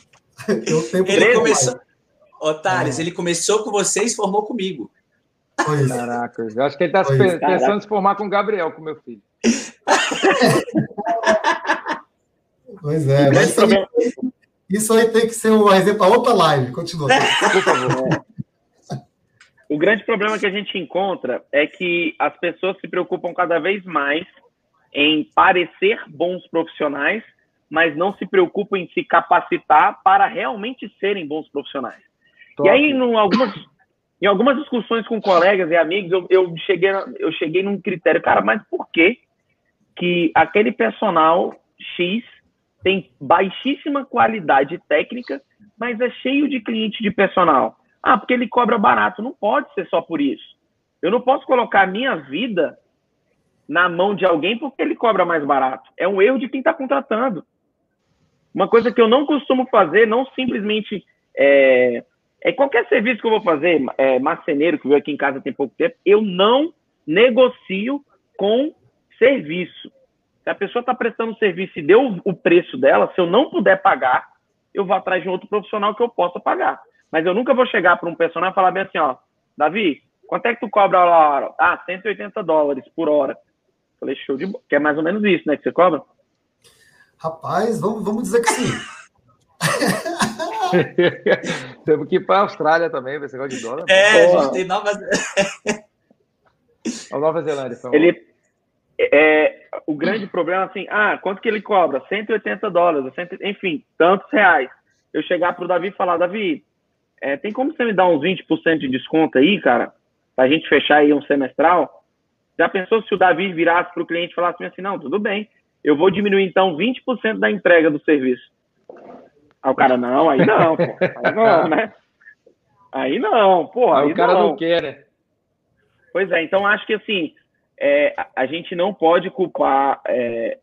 ele começou. Otários, é. ele começou com vocês e formou comigo. Pois. Caraca, eu acho que ele está pensando em se formar com o Gabriel, com meu filho. pois é, mas isso aí, isso aí tem que ser um exemplo para outra live. Continua. Por favor. O grande problema que a gente encontra é que as pessoas se preocupam cada vez mais em parecer bons profissionais mas não se preocupam em se capacitar para realmente serem bons profissionais. Top. E aí, em algumas, em algumas discussões com colegas e amigos, eu, eu, cheguei, eu cheguei num critério, cara, mas por que, que aquele personal X tem baixíssima qualidade técnica, mas é cheio de cliente de personal? Ah, porque ele cobra barato. Não pode ser só por isso. Eu não posso colocar a minha vida na mão de alguém porque ele cobra mais barato. É um erro de quem está contratando. Uma coisa que eu não costumo fazer, não simplesmente é, é qualquer serviço que eu vou fazer, é, marceneiro que veio aqui em casa tem pouco tempo, eu não negocio com serviço. Se a pessoa está prestando serviço e deu o preço dela, se eu não puder pagar, eu vou atrás de um outro profissional que eu possa pagar. Mas eu nunca vou chegar para um personal e falar bem assim, ó, Davi, quanto é que tu cobra a hora? Ah, 180 dólares por hora. Falei, show de bola. Que é mais ou menos isso, né, que você cobra? Rapaz, vamos, vamos dizer que sim. Temos que ir para a Austrália também, ver esse negócio de dólar. É, Pô. a gente tem Nova A Nova Zelândia. Então. Ele, é, o grande problema assim, ah, quanto que ele cobra? 180 dólares, enfim, tantos reais. Eu chegar para o Davi e falar, Davi, é, tem como você me dar uns 20% de desconto aí, cara? Para a gente fechar aí um semestral? Já pensou se o Davi virasse para o cliente e falasse assim, não, tudo bem, eu vou diminuir então 20% da entrega do serviço. Aí o cara, não, aí não, pô. Aí não, né? Aí não, pô. Aí, aí o cara não. não quer, né? Pois é, então acho que assim, é, a gente não pode culpar. É,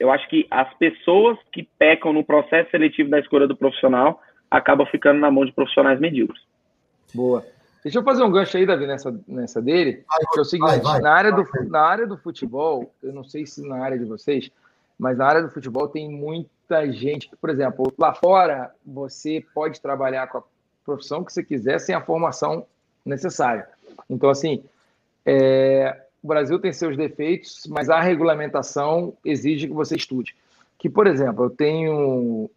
eu acho que as pessoas que pecam no processo seletivo da escolha do profissional acabam ficando na mão de profissionais medíocres. Boa. Deixa eu fazer um gancho aí, Davi, nessa, nessa dele. Vai, que é o seguinte: vai, vai, na, área do, na área do futebol, eu não sei se na área de vocês, mas na área do futebol tem muita gente que, por exemplo, lá fora você pode trabalhar com a profissão que você quiser sem a formação necessária. Então, assim, é, o Brasil tem seus defeitos, mas a regulamentação exige que você estude. Que, por exemplo, eu tenho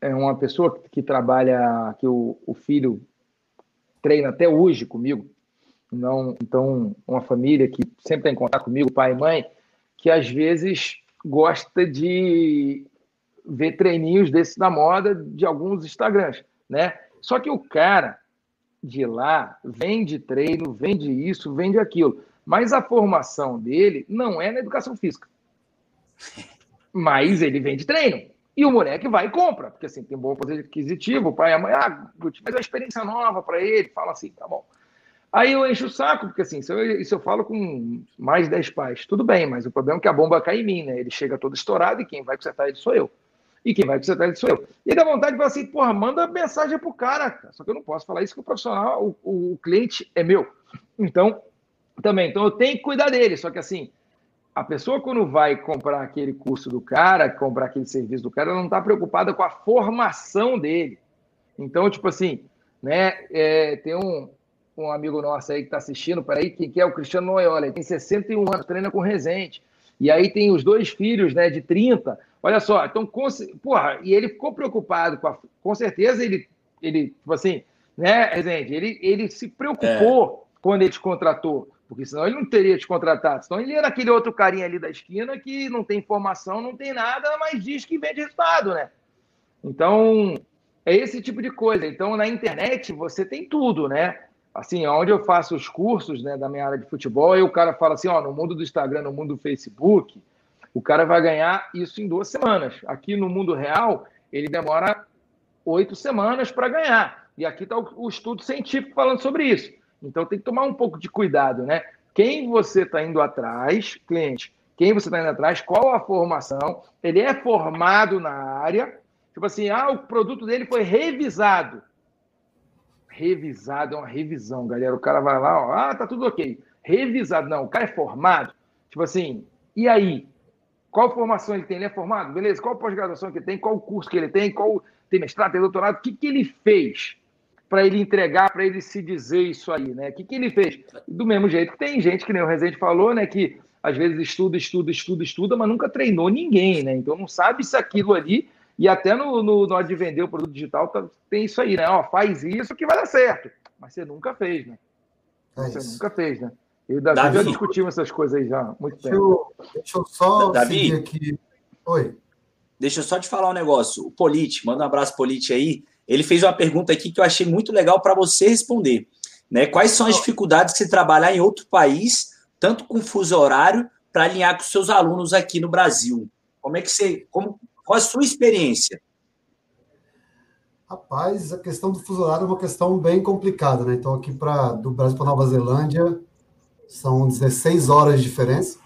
é, uma pessoa que trabalha, que o, o filho treina até hoje comigo. Não, então, uma família que sempre tem contato comigo, pai e mãe, que às vezes gosta de ver treininhos desses da moda de alguns Instagrams, né? Só que o cara, de lá vende treino, vende isso, vende aquilo. Mas a formação dele não é na educação física. Mas ele vende treino. E o moleque vai e compra, porque assim, tem bom poder aquisitivo, o pai e a mãe, ah, mas é uma experiência nova para ele, fala assim, tá bom. Aí eu encho o saco, porque assim, isso eu, isso eu falo com mais de 10 pais. Tudo bem, mas o problema é que a bomba cai em mim, né? Ele chega todo estourado e quem vai consertar ele sou eu. E quem vai consertar ele sou eu. E dá vontade de falar assim, porra, manda mensagem pro cara, cara. Só que eu não posso falar isso que o profissional, o, o cliente é meu. Então, também, então eu tenho que cuidar dele. Só que assim, a pessoa, quando vai comprar aquele curso do cara, comprar aquele serviço do cara, ela não está preocupada com a formação dele. Então, tipo assim, né? É, tem um, um amigo nosso aí que está assistindo, peraí, que, que é o Cristiano Noiola, ele tem 61 anos, treina com Resente. E aí tem os dois filhos, né, de 30. Olha só, então, com, porra, e ele ficou preocupado com a, com certeza ele, ele, tipo assim, né, Resente, ele, ele se preocupou é. quando ele te contratou. Porque senão ele não teria te contratado. Senão ele era aquele outro carinha ali da esquina que não tem informação, não tem nada, mas diz que vende resultado, né? Então, é esse tipo de coisa. Então, na internet, você tem tudo, né? Assim, onde eu faço os cursos né, da minha área de futebol, e o cara fala assim, ó, no mundo do Instagram, no mundo do Facebook, o cara vai ganhar isso em duas semanas. Aqui no mundo real, ele demora oito semanas para ganhar. E aqui está o, o estudo científico falando sobre isso. Então tem que tomar um pouco de cuidado, né? Quem você está indo atrás, cliente, quem você está indo atrás, qual a formação, ele é formado na área, tipo assim, ah, o produto dele foi revisado. Revisado é uma revisão, galera. O cara vai lá, ó, ah, tá tudo ok. Revisado, não, o cara é formado. Tipo assim, e aí? Qual formação ele tem? Ele é formado? Beleza? Qual pós-graduação que ele tem? Qual curso que ele tem? Qual tem mestrado, tem doutorado? O que, que ele fez? Para ele entregar, para ele se dizer isso aí, né? O que, que ele fez? Do mesmo jeito que tem gente, que nem o Rezende falou, né? Que às vezes estuda, estuda, estuda, estuda, mas nunca treinou ninguém, né? Então não sabe se aquilo ali, e até no, no, no de vender o produto digital tá, tem isso aí, né? Ó, faz isso que vai dar certo. Mas você nunca fez, né? É você nunca fez, né? Eu e o Davi, Davi já discutimos essas coisas aí já há muito deixa tempo. Eu, deixa eu só Davi, aqui. Oi. Deixa eu só te falar um negócio. O Polite, manda um abraço, Polite aí ele fez uma pergunta aqui que eu achei muito legal para você responder. Né? Quais são as dificuldades de se trabalhar em outro país, tanto com fuso horário, para alinhar com seus alunos aqui no Brasil? Como é que você. Como, qual a sua experiência? Rapaz, a questão do fuso horário é uma questão bem complicada, né? Então, aqui para do Brasil para Nova Zelândia são 16 horas de diferença.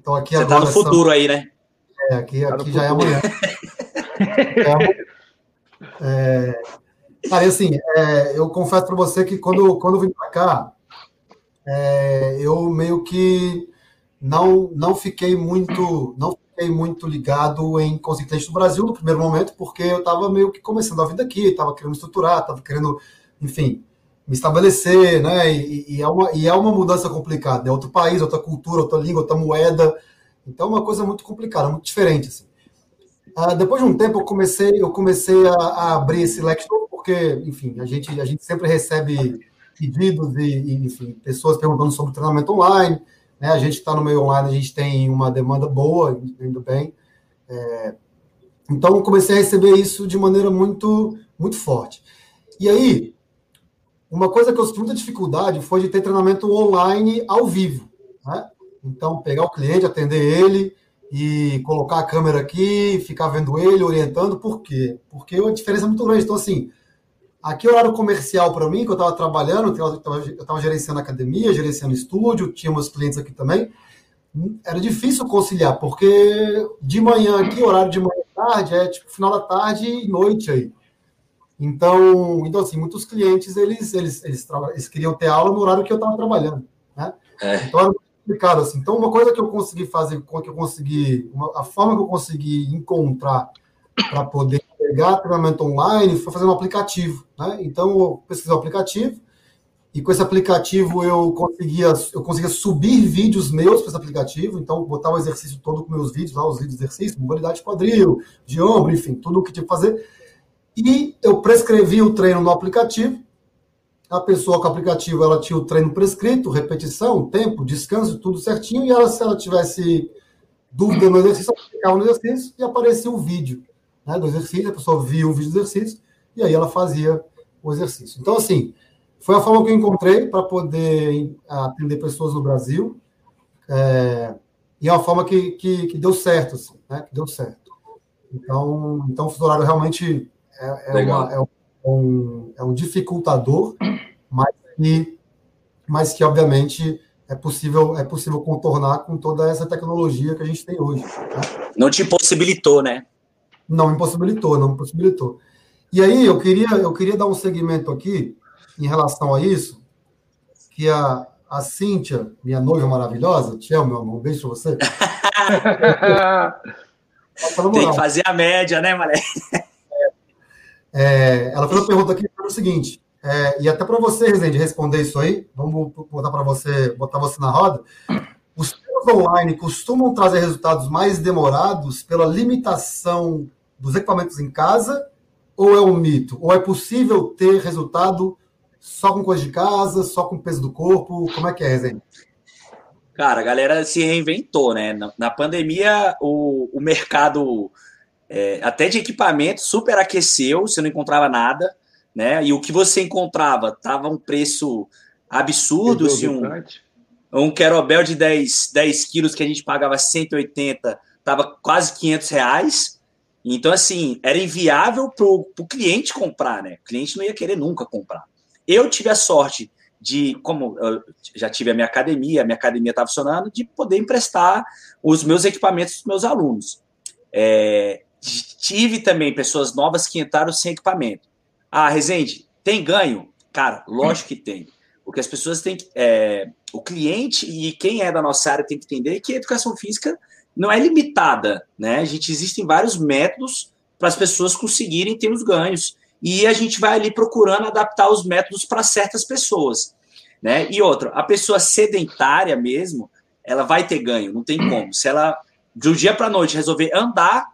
Então, aqui Você está no futuro são... aí, né? É, aqui, tá aqui já é amanhã. é, é, cara, assim, é, eu confesso para você que quando, quando eu vim para cá, é, eu meio que não, não fiquei muito não fiquei muito ligado em consequências do Brasil no primeiro momento, porque eu estava meio que começando a vida aqui, estava querendo estruturar, estava querendo, enfim, me estabelecer, né? E, e, é uma, e é uma mudança complicada, é outro país, outra cultura, outra língua, outra moeda. Então, é uma coisa muito complicada, muito diferente. Assim. Uh, depois de um tempo, eu comecei, eu comecei a, a, abrir esse todo, porque, enfim, a gente, a gente sempre recebe pedidos e, e enfim, pessoas perguntando sobre treinamento online. Né? A gente está no meio online, a gente tem uma demanda boa, indo bem. É, então, comecei a receber isso de maneira muito, muito forte. E aí, uma coisa que eu tive muita dificuldade foi de ter treinamento online ao vivo. Né? Então, pegar o cliente, atender ele, e colocar a câmera aqui, ficar vendo ele, orientando. Por quê? Porque a diferença é muito grande. Então, assim, aqui é horário comercial para mim, que eu estava trabalhando, eu estava gerenciando academia, gerenciando estúdio, tinha meus clientes aqui também. Era difícil conciliar, porque de manhã aqui, horário de manhã tarde, é tipo final da tarde e noite aí. Então, então assim, muitos clientes, eles, eles, eles, eles queriam ter aula no horário que eu estava trabalhando, né? É. Então, complicado assim. Então, uma coisa que eu consegui fazer, que eu consegui, uma, a forma que eu consegui encontrar para poder pegar treinamento online foi fazer um aplicativo, né? Então, eu pesquisei o aplicativo e com esse aplicativo eu conseguia, eu conseguia subir vídeos meus para esse aplicativo, então botar o exercício todo com meus vídeos, lá os vídeos de exercício, mobilidade de quadril, de ombro, enfim, tudo o que tinha que fazer. E eu prescrevi o treino no aplicativo a pessoa com o aplicativo ela tinha o treino prescrito, repetição, tempo, descanso, tudo certinho, e ela, se ela tivesse dúvida no exercício, ela clicava no exercício e aparecia o vídeo né, do exercício, a pessoa via o vídeo do exercício, e aí ela fazia o exercício. Então, assim, foi a forma que eu encontrei para poder atender pessoas no Brasil. É, e é uma forma que, que, que deu certo, assim, né? Que deu certo. Então, então o fuso horário realmente é, é, uma, é, um, é um dificultador, mas que, mas que obviamente é possível, é possível contornar com toda essa tecnologia que a gente tem hoje. Né? Não te impossibilitou, né? Não impossibilitou, não impossibilitou. E aí eu queria, eu queria dar um segmento aqui em relação a isso, que a, a Cíntia, minha noiva maravilhosa, te amo, meu amor, um beijo pra você. Tem que fazer a média, né, Malé? É, ela fez uma pergunta aqui o seguinte, é, e até para você, Rezende, responder isso aí, vamos botar para você, botar você na roda. Os treinos online costumam trazer resultados mais demorados pela limitação dos equipamentos em casa, ou é um mito? Ou é possível ter resultado só com coisa de casa, só com peso do corpo? Como é que é, Rezende? Cara, a galera se reinventou, né? Na, na pandemia, o, o mercado é, até de equipamento superaqueceu, você não encontrava nada, né? E o que você encontrava tava um preço absurdo, se um, um querobel de 10, 10 quilos que a gente pagava 180, tava quase 500 reais. Então, assim, era inviável para o cliente comprar, né? O cliente não ia querer nunca comprar. Eu tive a sorte de, como eu já tive a minha academia, a minha academia estava funcionando, de poder emprestar os meus equipamentos para os meus alunos. É, tive também pessoas novas que entraram sem equipamento. Ah, Rezende, tem ganho? Cara, lógico que tem. Porque as pessoas têm que. É, o cliente e quem é da nossa área tem que entender que a educação física não é limitada, né? A gente existem vários métodos para as pessoas conseguirem ter os ganhos e a gente vai ali procurando adaptar os métodos para certas pessoas, né? E outra, a pessoa sedentária mesmo, ela vai ter ganho, não tem como. Se ela do dia para noite resolver andar,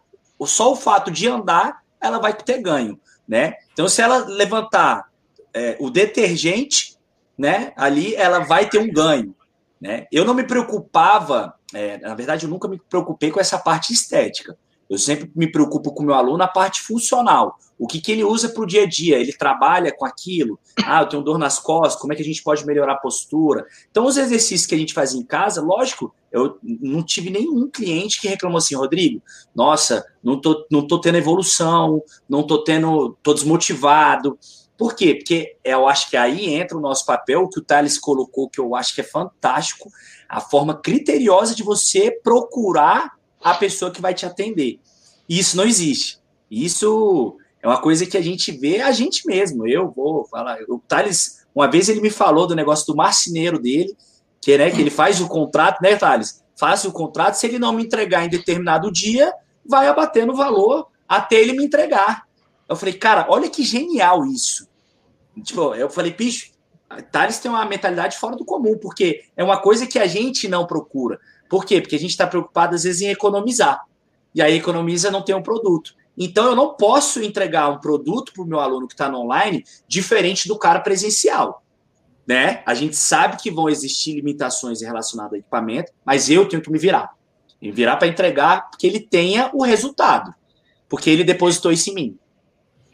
só o fato de andar, ela vai ter ganho, né? Então, se ela levantar é, o detergente, né, ali ela vai ter um ganho, né? Eu não me preocupava, é, na verdade, eu nunca me preocupei com essa parte estética. Eu sempre me preocupo com o meu aluno na parte funcional. O que, que ele usa para o dia a dia? Ele trabalha com aquilo? Ah, eu tenho dor nas costas, como é que a gente pode melhorar a postura? Então, os exercícios que a gente faz em casa, lógico, eu não tive nenhum cliente que reclamou assim, Rodrigo, nossa, não tô, não tô tendo evolução, não tô tendo, tô desmotivado. Por quê? Porque eu acho que aí entra o nosso papel, que o Thales colocou, que eu acho que é fantástico, a forma criteriosa de você procurar a pessoa que vai te atender. Isso não existe. Isso é uma coisa que a gente vê a gente mesmo. Eu vou falar. O Thales, uma vez ele me falou do negócio do marceneiro dele, que, né, que ele faz o contrato, né, Thales? Faz o contrato, se ele não me entregar em determinado dia, vai abater no valor até ele me entregar. Eu falei, cara, olha que genial isso. Tipo, eu falei, bicho, Thales tem uma mentalidade fora do comum, porque é uma coisa que a gente não procura. Por quê? Porque a gente está preocupado, às vezes, em economizar. E aí economiza não tem um produto. Então, eu não posso entregar um produto para o meu aluno que está no online diferente do cara presencial. Né? A gente sabe que vão existir limitações relacionadas ao equipamento, mas eu tenho que me virar. Me virar para entregar que ele tenha o resultado. Porque ele depositou isso em mim.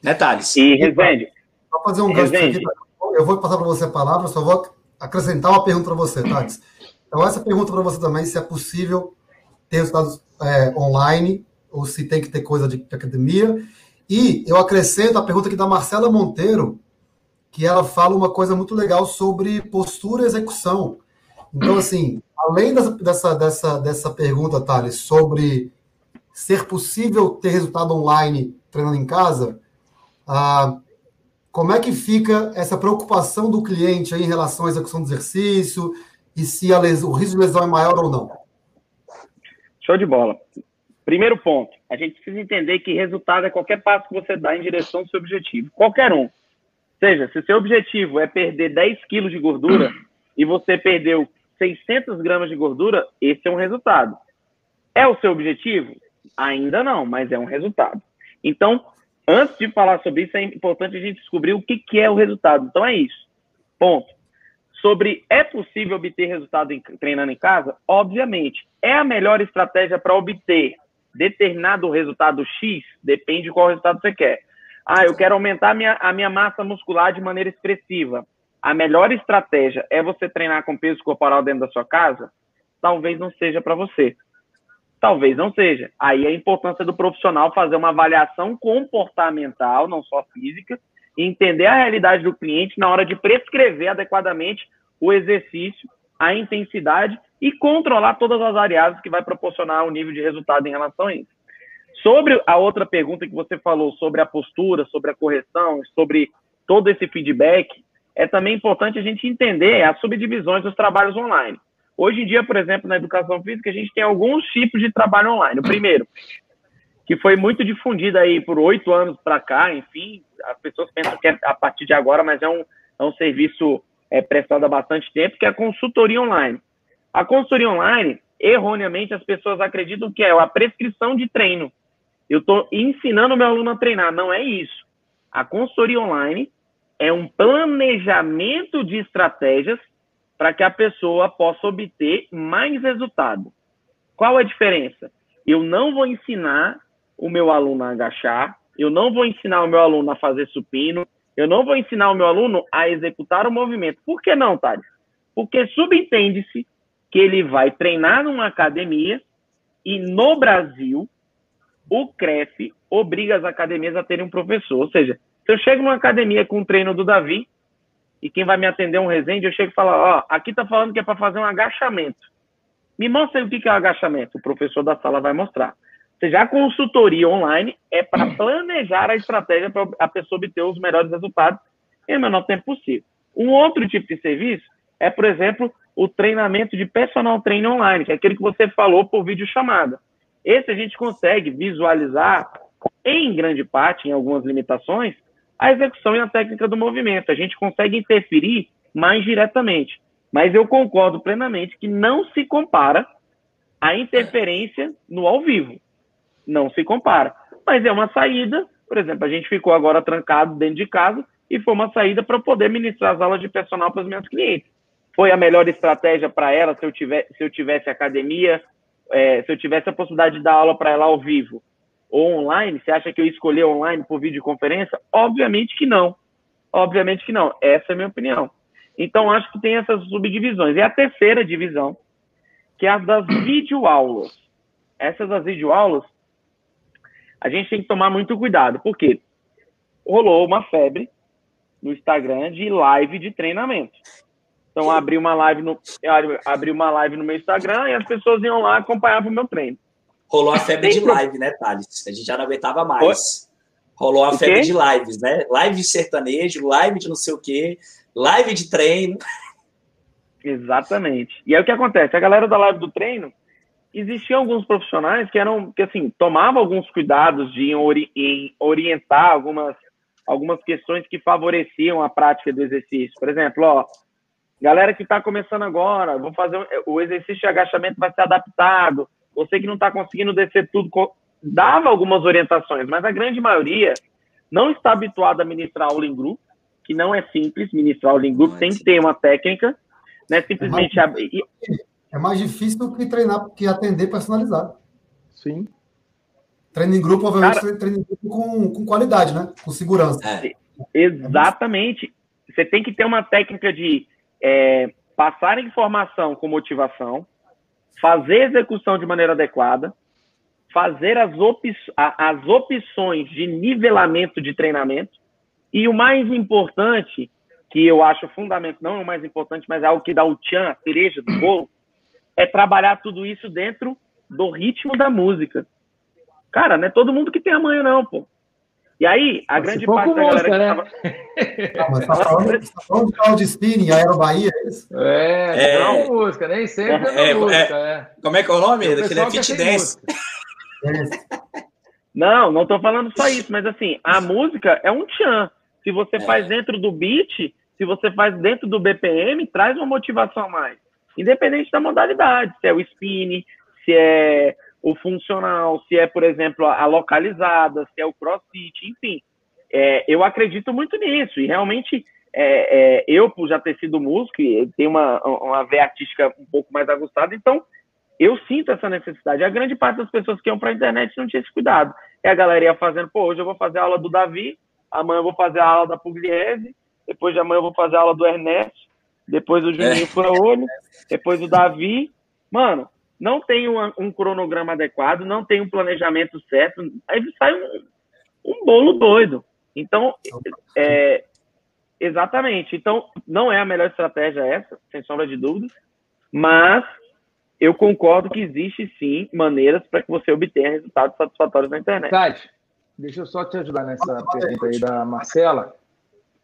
Né, Thales? E, Rezende. Vou fazer um gancho aqui. Eu vou passar para você a palavra, só vou acrescentar uma pergunta para você, Thales. Então, essa pergunta para você também, se é possível ter resultados é, online ou se tem que ter coisa de, de, academia. E eu acrescento a pergunta aqui da Marcela Monteiro, que ela fala uma coisa muito legal sobre postura e execução. Então, assim, além dessa, dessa, dessa, pergunta, Thales, sobre ser possível ter resultado online treinando em casa, ah, como é que fica essa preocupação do cliente em relação à execução do exercício, e se lesão, o risco de lesão é maior ou não. Show de bola. Primeiro ponto, a gente precisa entender que resultado é qualquer passo que você dá em direção ao seu objetivo, qualquer um. Seja, se o seu objetivo é perder 10 quilos de gordura e você perdeu 600 gramas de gordura, esse é um resultado. É o seu objetivo? Ainda não, mas é um resultado. Então, antes de falar sobre isso, é importante a gente descobrir o que, que é o resultado. Então, é isso. Ponto sobre é possível obter resultado em, treinando em casa? Obviamente. É a melhor estratégia para obter determinado resultado X? Depende de qual resultado você quer. Ah, eu quero aumentar a minha, a minha massa muscular de maneira expressiva. a melhor estratégia é você treinar com peso corporal dentro da sua casa, talvez não seja para você. Talvez não seja. Aí a importância do profissional fazer uma avaliação comportamental, não só física, entender a realidade do cliente na hora de prescrever adequadamente o exercício, a intensidade e controlar todas as variáveis que vai proporcionar o nível de resultado em relação a isso. Sobre a outra pergunta que você falou sobre a postura, sobre a correção, sobre todo esse feedback, é também importante a gente entender as subdivisões dos trabalhos online. Hoje em dia, por exemplo, na educação física, a gente tem alguns tipos de trabalho online. O primeiro, que foi muito difundido aí por oito anos para cá, enfim, as pessoas pensam que é a partir de agora, mas é um, é um serviço é, prestado há bastante tempo, que é a consultoria online. A consultoria online, erroneamente, as pessoas acreditam que é a prescrição de treino. Eu estou ensinando meu aluno a treinar. Não é isso. A consultoria online é um planejamento de estratégias para que a pessoa possa obter mais resultado. Qual a diferença? Eu não vou ensinar o meu aluno a agachar, eu não vou ensinar o meu aluno a fazer supino, eu não vou ensinar o meu aluno a executar o movimento. Por que não, Thales? Porque subentende-se que ele vai treinar numa academia e no Brasil o CREF obriga as academias a terem um professor. Ou seja, se eu chego numa academia com o treino do Davi e quem vai me atender é um resende, eu chego e falo, ó, aqui tá falando que é para fazer um agachamento. Me mostra aí o que é o agachamento. O professor da sala vai mostrar. Ou seja, a consultoria online é para planejar a estratégia para a pessoa obter os melhores resultados em o menor tempo possível. Um outro tipo de serviço é, por exemplo, o treinamento de personal training online, que é aquele que você falou por vídeo chamada. Esse a gente consegue visualizar, em grande parte, em algumas limitações, a execução e a técnica do movimento. A gente consegue interferir mais diretamente. Mas eu concordo plenamente que não se compara a interferência no ao vivo. Não se compara. Mas é uma saída, por exemplo, a gente ficou agora trancado dentro de casa e foi uma saída para poder ministrar as aulas de personal para os meus clientes. Foi a melhor estratégia para ela se eu, tiver, se eu tivesse academia, é, se eu tivesse a possibilidade de dar aula para ela ao vivo ou online, você acha que eu escolher online por videoconferência? Obviamente que não. Obviamente que não. Essa é a minha opinião. Então, acho que tem essas subdivisões. E a terceira divisão, que é a das videoaulas. Essas das videoaulas, a gente tem que tomar muito cuidado, porque rolou uma febre no Instagram de live de treinamento. Então, abri uma live no, abri uma live no meu Instagram e as pessoas iam lá acompanhar o meu treino. Rolou a febre de live, né, Thales? A gente já não aguentava mais. Rolou a febre de lives, né? Live de sertanejo, live de não sei o quê, live de treino. Exatamente. E aí o que acontece? A galera da live do treino, existiam alguns profissionais que eram, que assim, tomavam alguns cuidados de ori em orientar algumas, algumas questões que favoreciam a prática do exercício. Por exemplo, ó, Galera que está começando agora, vou fazer o exercício de agachamento vai ser adaptado. Você que não está conseguindo descer tudo, dava algumas orientações, mas a grande maioria não está habituada a ministrar aula em grupo, que não é simples ministrar aula em grupo, tem que ter uma técnica, né? Simplesmente é é mais difícil do que treinar, que atender personalizado. Sim. Treino em grupo, obviamente, Cara, treino em grupo com, com qualidade, né? Com segurança. É. Exatamente. Você tem que ter uma técnica de é, passar informação com motivação, fazer execução de maneira adequada, fazer as, op as opções de nivelamento de treinamento e o mais importante, que eu acho fundamental, não é o mais importante, mas é algo que dá o tchan, a cereja do bolo, é trabalhar tudo isso dentro do ritmo da música. Cara, não é todo mundo que tem amanhã, não, pô. E aí, a grande parte da galera que né? tava... Não, mas tá falando, tá falando de Aero Bahia, é isso? É, é, é música, nem sempre é, é música. É. Como é que é o nome? Aquele é Fit Dance. Não, não tô falando só isso, mas assim, a música é um tchan. Se você é. faz dentro do beat, se você faz dentro do BPM, traz uma motivação a mais. Independente da modalidade, se é o spin, se é o funcional, se é, por exemplo, a localizada, se é o crossfit, enfim. É, eu acredito muito nisso. E realmente, é, é, eu, por já ter sido músico, tenho uma, uma veia artística um pouco mais aguçada, então eu sinto essa necessidade. A grande parte das pessoas que iam para a internet não tinha esse cuidado. É a galera ia fazendo, pô, hoje eu vou fazer a aula do Davi, amanhã eu vou fazer a aula da Pugliese, depois de amanhã eu vou fazer a aula do Ernesto, depois o Juninho é. Fura-Olho, depois o Davi. Mano, não tem um, um, cronograma adequado, não tem um planejamento certo, aí sai um, um bolo doido. Então, é, exatamente. Então, não é a melhor estratégia essa, sem sombra de dúvidas, mas eu concordo que existe sim maneiras para que você obtenha resultados satisfatórios na internet. Tati, deixa eu só te ajudar nessa pergunta aí da Marcela,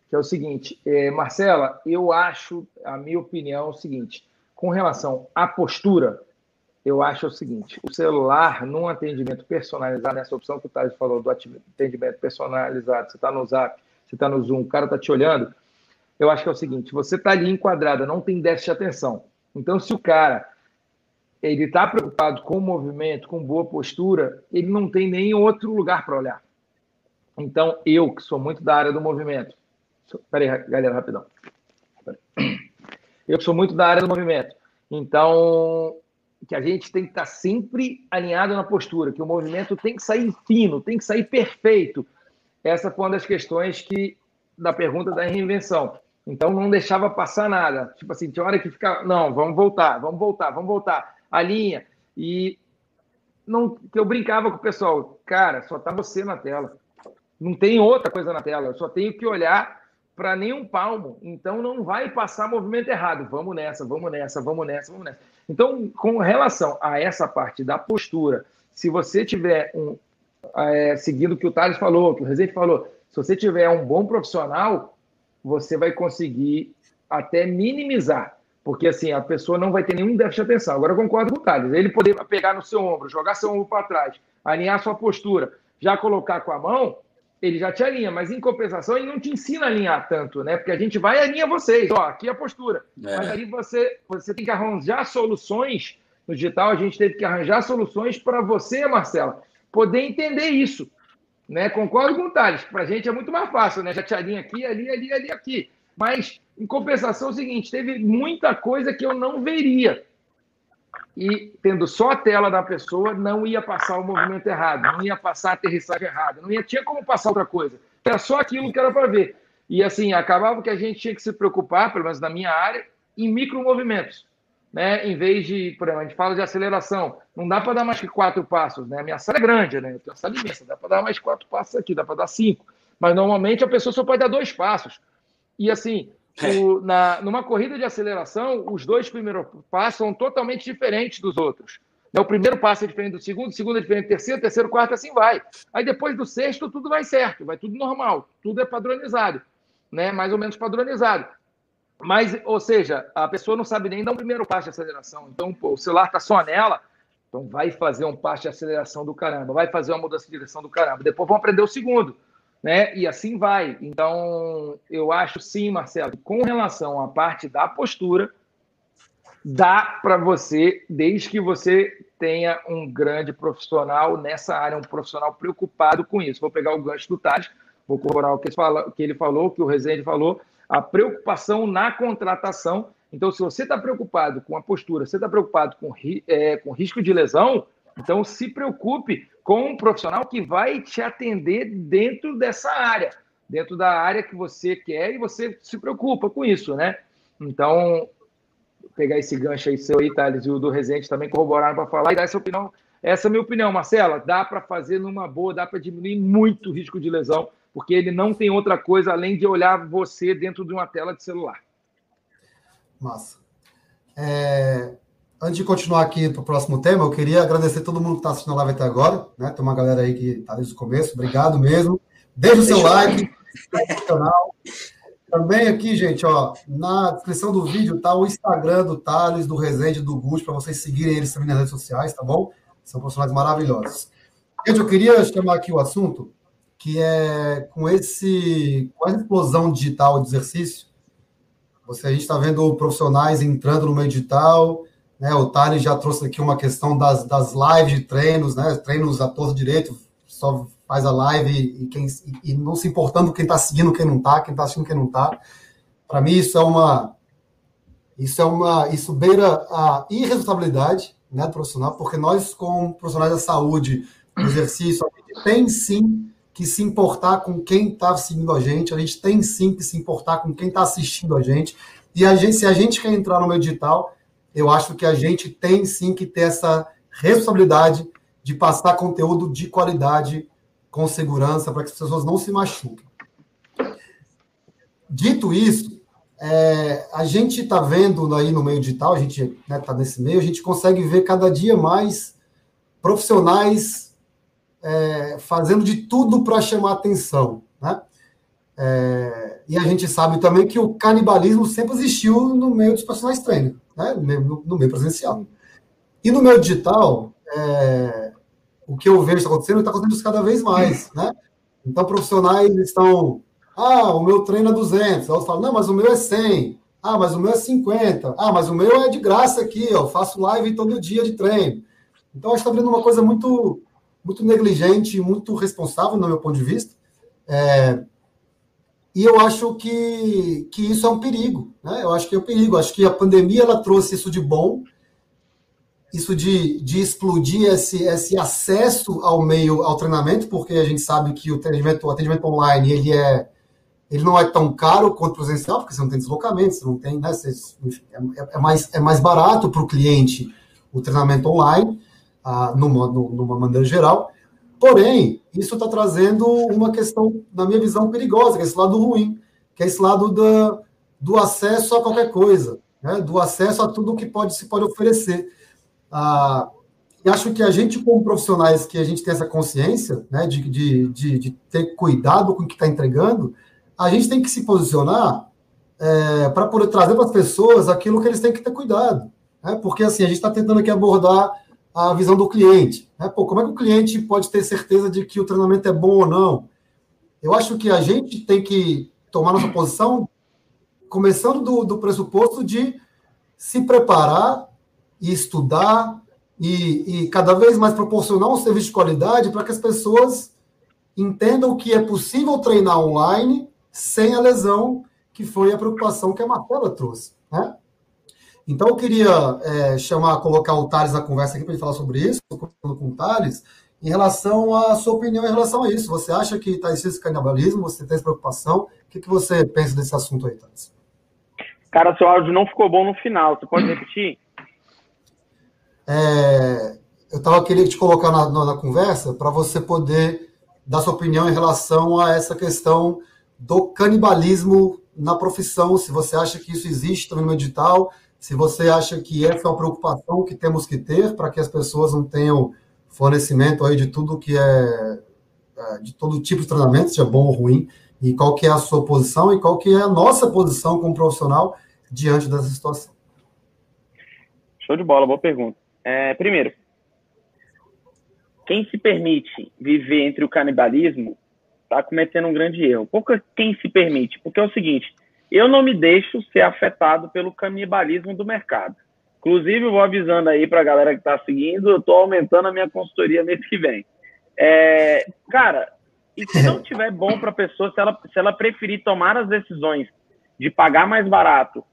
que é o seguinte, é, Marcela, eu acho, a minha opinião é o seguinte, com relação à postura, eu acho o seguinte: o celular, num atendimento personalizado, essa opção que o Thales falou do atendimento personalizado, você está no Zap, você está no Zoom, o cara está te olhando. Eu acho que é o seguinte: você está ali enquadrada, não tem déficit de atenção. Então, se o cara ele está preocupado com o movimento, com boa postura, ele não tem nem outro lugar para olhar. Então, eu, que sou muito da área do movimento, peraí, galera, rapidão. Eu sou muito da área do movimento. Então, que a gente tem que estar sempre alinhado na postura, que o movimento tem que sair fino, tem que sair perfeito. Essa foi uma das questões que da pergunta da reinvenção. Então não deixava passar nada. Tipo assim, tinha hora que fica, não, vamos voltar, vamos voltar, vamos voltar. A linha e não que eu brincava com o pessoal, cara, só tá você na tela. Não tem outra coisa na tela, eu só tenho que olhar para nenhum palmo. Então não vai passar movimento errado. Vamos nessa, vamos nessa, vamos nessa, vamos nessa. Então, com relação a essa parte da postura, se você tiver um. É, seguindo o que o Thales falou, que o Rezende falou, se você tiver um bom profissional, você vai conseguir até minimizar. Porque assim, a pessoa não vai ter nenhum déficit de atenção. Agora eu concordo com o Thales. Ele poder pegar no seu ombro, jogar seu ombro para trás, alinhar sua postura, já colocar com a mão, ele já te alinha, mas em compensação ele não te ensina a alinhar tanto, né? Porque a gente vai e alinha vocês, ó, aqui é a postura. É. Mas aí você, você tem que arranjar soluções no digital, a gente teve que arranjar soluções para você, Marcela, poder entender isso. Né? Concordo com o Thales, para a gente é muito mais fácil, né? Já te alinha aqui, ali, ali, ali, aqui. Mas, em compensação, é o seguinte: teve muita coisa que eu não veria e tendo só a tela da pessoa, não ia passar o movimento errado, não ia passar a aterrissagem errada, não ia tinha como passar outra coisa. Era só aquilo que era para ver. E assim, acabava que a gente tinha que se preocupar, pelo menos na minha área, em micromovimentos. Né? Em vez de, por exemplo, a gente fala de aceleração, não dá para dar mais que quatro passos, né? A minha sala é grande, né? Eu tenho uma sala imensa, dá para dar mais quatro passos aqui, dá para dar cinco. Mas normalmente a pessoa só pode dar dois passos. E assim. O, na, numa corrida de aceleração, os dois primeiros passos são totalmente diferentes dos outros. Né, o primeiro passo é diferente do segundo, o segundo é diferente do terceiro, terceiro, quarto, assim vai. Aí depois do sexto, tudo vai certo, vai tudo normal, tudo é padronizado, né? mais ou menos padronizado. Mas, ou seja, a pessoa não sabe nem dar um primeiro passo de aceleração. Então, pô, o celular está só nela, então vai fazer um passo de aceleração do caramba, vai fazer uma mudança de direção do caramba. Depois vão aprender o segundo né? E assim vai. Então, eu acho sim, Marcelo, com relação à parte da postura, dá para você, desde que você tenha um grande profissional nessa área, um profissional preocupado com isso. Vou pegar o gancho do Tades, vou corroborar o que ele, falou, que ele falou, que o Rezende falou, a preocupação na contratação. Então, se você está preocupado com a postura, você está preocupado com, é, com risco de lesão, então se preocupe com um profissional que vai te atender dentro dessa área, dentro da área que você quer e você se preocupa com isso, né? Então, pegar esse gancho aí seu aí, Thales, e o do Resende também corroboraram para falar e dar essa opinião. Essa é a minha opinião, Marcela. Dá para fazer numa boa, dá para diminuir muito o risco de lesão, porque ele não tem outra coisa além de olhar você dentro de uma tela de celular. Massa. É, Antes de continuar aqui para o próximo tema, eu queria agradecer todo mundo que está assistindo a live até agora. Né? Tem uma galera aí que está desde o começo. Obrigado mesmo. Deixe o seu like no canal. Também aqui, gente, ó, na descrição do vídeo tá o Instagram do Thales, do Resende, do Gusto, para vocês seguirem eles também nas redes sociais, tá bom? São personagens maravilhosos. Gente, eu queria chamar aqui o assunto que é com esse com essa explosão digital de exercício. Você a gente está vendo profissionais entrando no meio digital, né, o Thales já trouxe aqui uma questão das, das lives de treinos, né? Treinos a todo direito, só faz a live e, quem, e não se importando quem está seguindo, quem não está, quem está assistindo, quem não está. Para mim, isso é uma. Isso é uma. Isso beira a irresponsabilidade né, do profissional, porque nós, como profissionais da saúde, do exercício, a gente tem sim que se importar com quem está seguindo a gente, a gente tem sim que se importar com quem está assistindo a gente. E a gente, se a gente quer entrar no meio digital, eu acho que a gente tem sim que ter essa responsabilidade de passar conteúdo de qualidade com segurança para que as pessoas não se machuquem. Dito isso, é, a gente está vendo aí no meio digital, a gente está né, tá nesse meio, a gente consegue ver cada dia mais profissionais é, fazendo de tudo para chamar atenção. Né? É, e a gente sabe também que o canibalismo sempre existiu no meio dos profissionais treinos, né? no, no meio presencial. E no meio digital, é, o que eu vejo está acontecendo está acontecendo cada vez mais. Né? Então, profissionais estão. Ah, o meu treino é 200. Aí eu falo, não, mas o meu é 100. Ah, mas o meu é 50. Ah, mas o meu é de graça aqui, eu faço live todo dia de treino. Então, acho que está vendo uma coisa muito, muito negligente, muito responsável, no meu ponto de vista. É, e eu acho que, que isso é um perigo, né? Eu acho que é um perigo. Acho que a pandemia ela trouxe isso de bom, isso de, de explodir esse, esse acesso ao meio, ao treinamento, porque a gente sabe que o atendimento, o atendimento online ele é ele não é tão caro quanto presencial, porque você não tem deslocamento, você não tem, né? Você, enfim, é, é, mais, é mais barato para o cliente o treinamento online, ah, numa, numa maneira geral. Porém, isso está trazendo uma questão, na minha visão, perigosa, que é esse lado ruim, que é esse lado da, do acesso a qualquer coisa, né? do acesso a tudo que pode se pode oferecer. Ah, e acho que a gente, como profissionais, que a gente tem essa consciência né, de, de, de, de ter cuidado com o que está entregando, a gente tem que se posicionar é, para poder trazer para as pessoas aquilo que eles têm que ter cuidado. Né? Porque assim, a gente está tentando aqui abordar a visão do cliente. Né? Pô, como é que o cliente pode ter certeza de que o treinamento é bom ou não? Eu acho que a gente tem que tomar nossa posição começando do, do pressuposto de se preparar e estudar e, e, cada vez mais proporcionar um serviço de qualidade para que as pessoas entendam que é possível treinar online sem a lesão, que foi a preocupação que a Marcela trouxe. Né? Então, eu queria é, chamar, colocar o Thales na conversa aqui para ele falar sobre isso, com o Thales, em relação à sua opinião em relação a isso. Você acha que está esse canibalismo? Você tem essa preocupação? O que, que você pensa desse assunto aí, Thales? Cara, seu áudio não ficou bom no final. Você pode repetir? É, eu estava querendo te colocar na, na, na conversa para você poder dar sua opinião em relação a essa questão do canibalismo na profissão, se você acha que isso existe também no digital, se você acha que essa é uma preocupação que temos que ter para que as pessoas não tenham fornecimento aí de tudo que é, é, de todo tipo de treinamento, seja bom ou ruim, e qual que é a sua posição e qual que é a nossa posição como profissional diante dessa situação. Show de bola, boa pergunta. É, primeiro, quem se permite viver entre o canibalismo está cometendo um grande erro. Que quem se permite? Porque é o seguinte, eu não me deixo ser afetado pelo canibalismo do mercado. Inclusive, eu vou avisando aí para a galera que está seguindo, eu estou aumentando a minha consultoria mês que vem. É, cara, e se não tiver bom para a pessoa, se ela, se ela preferir tomar as decisões de pagar mais barato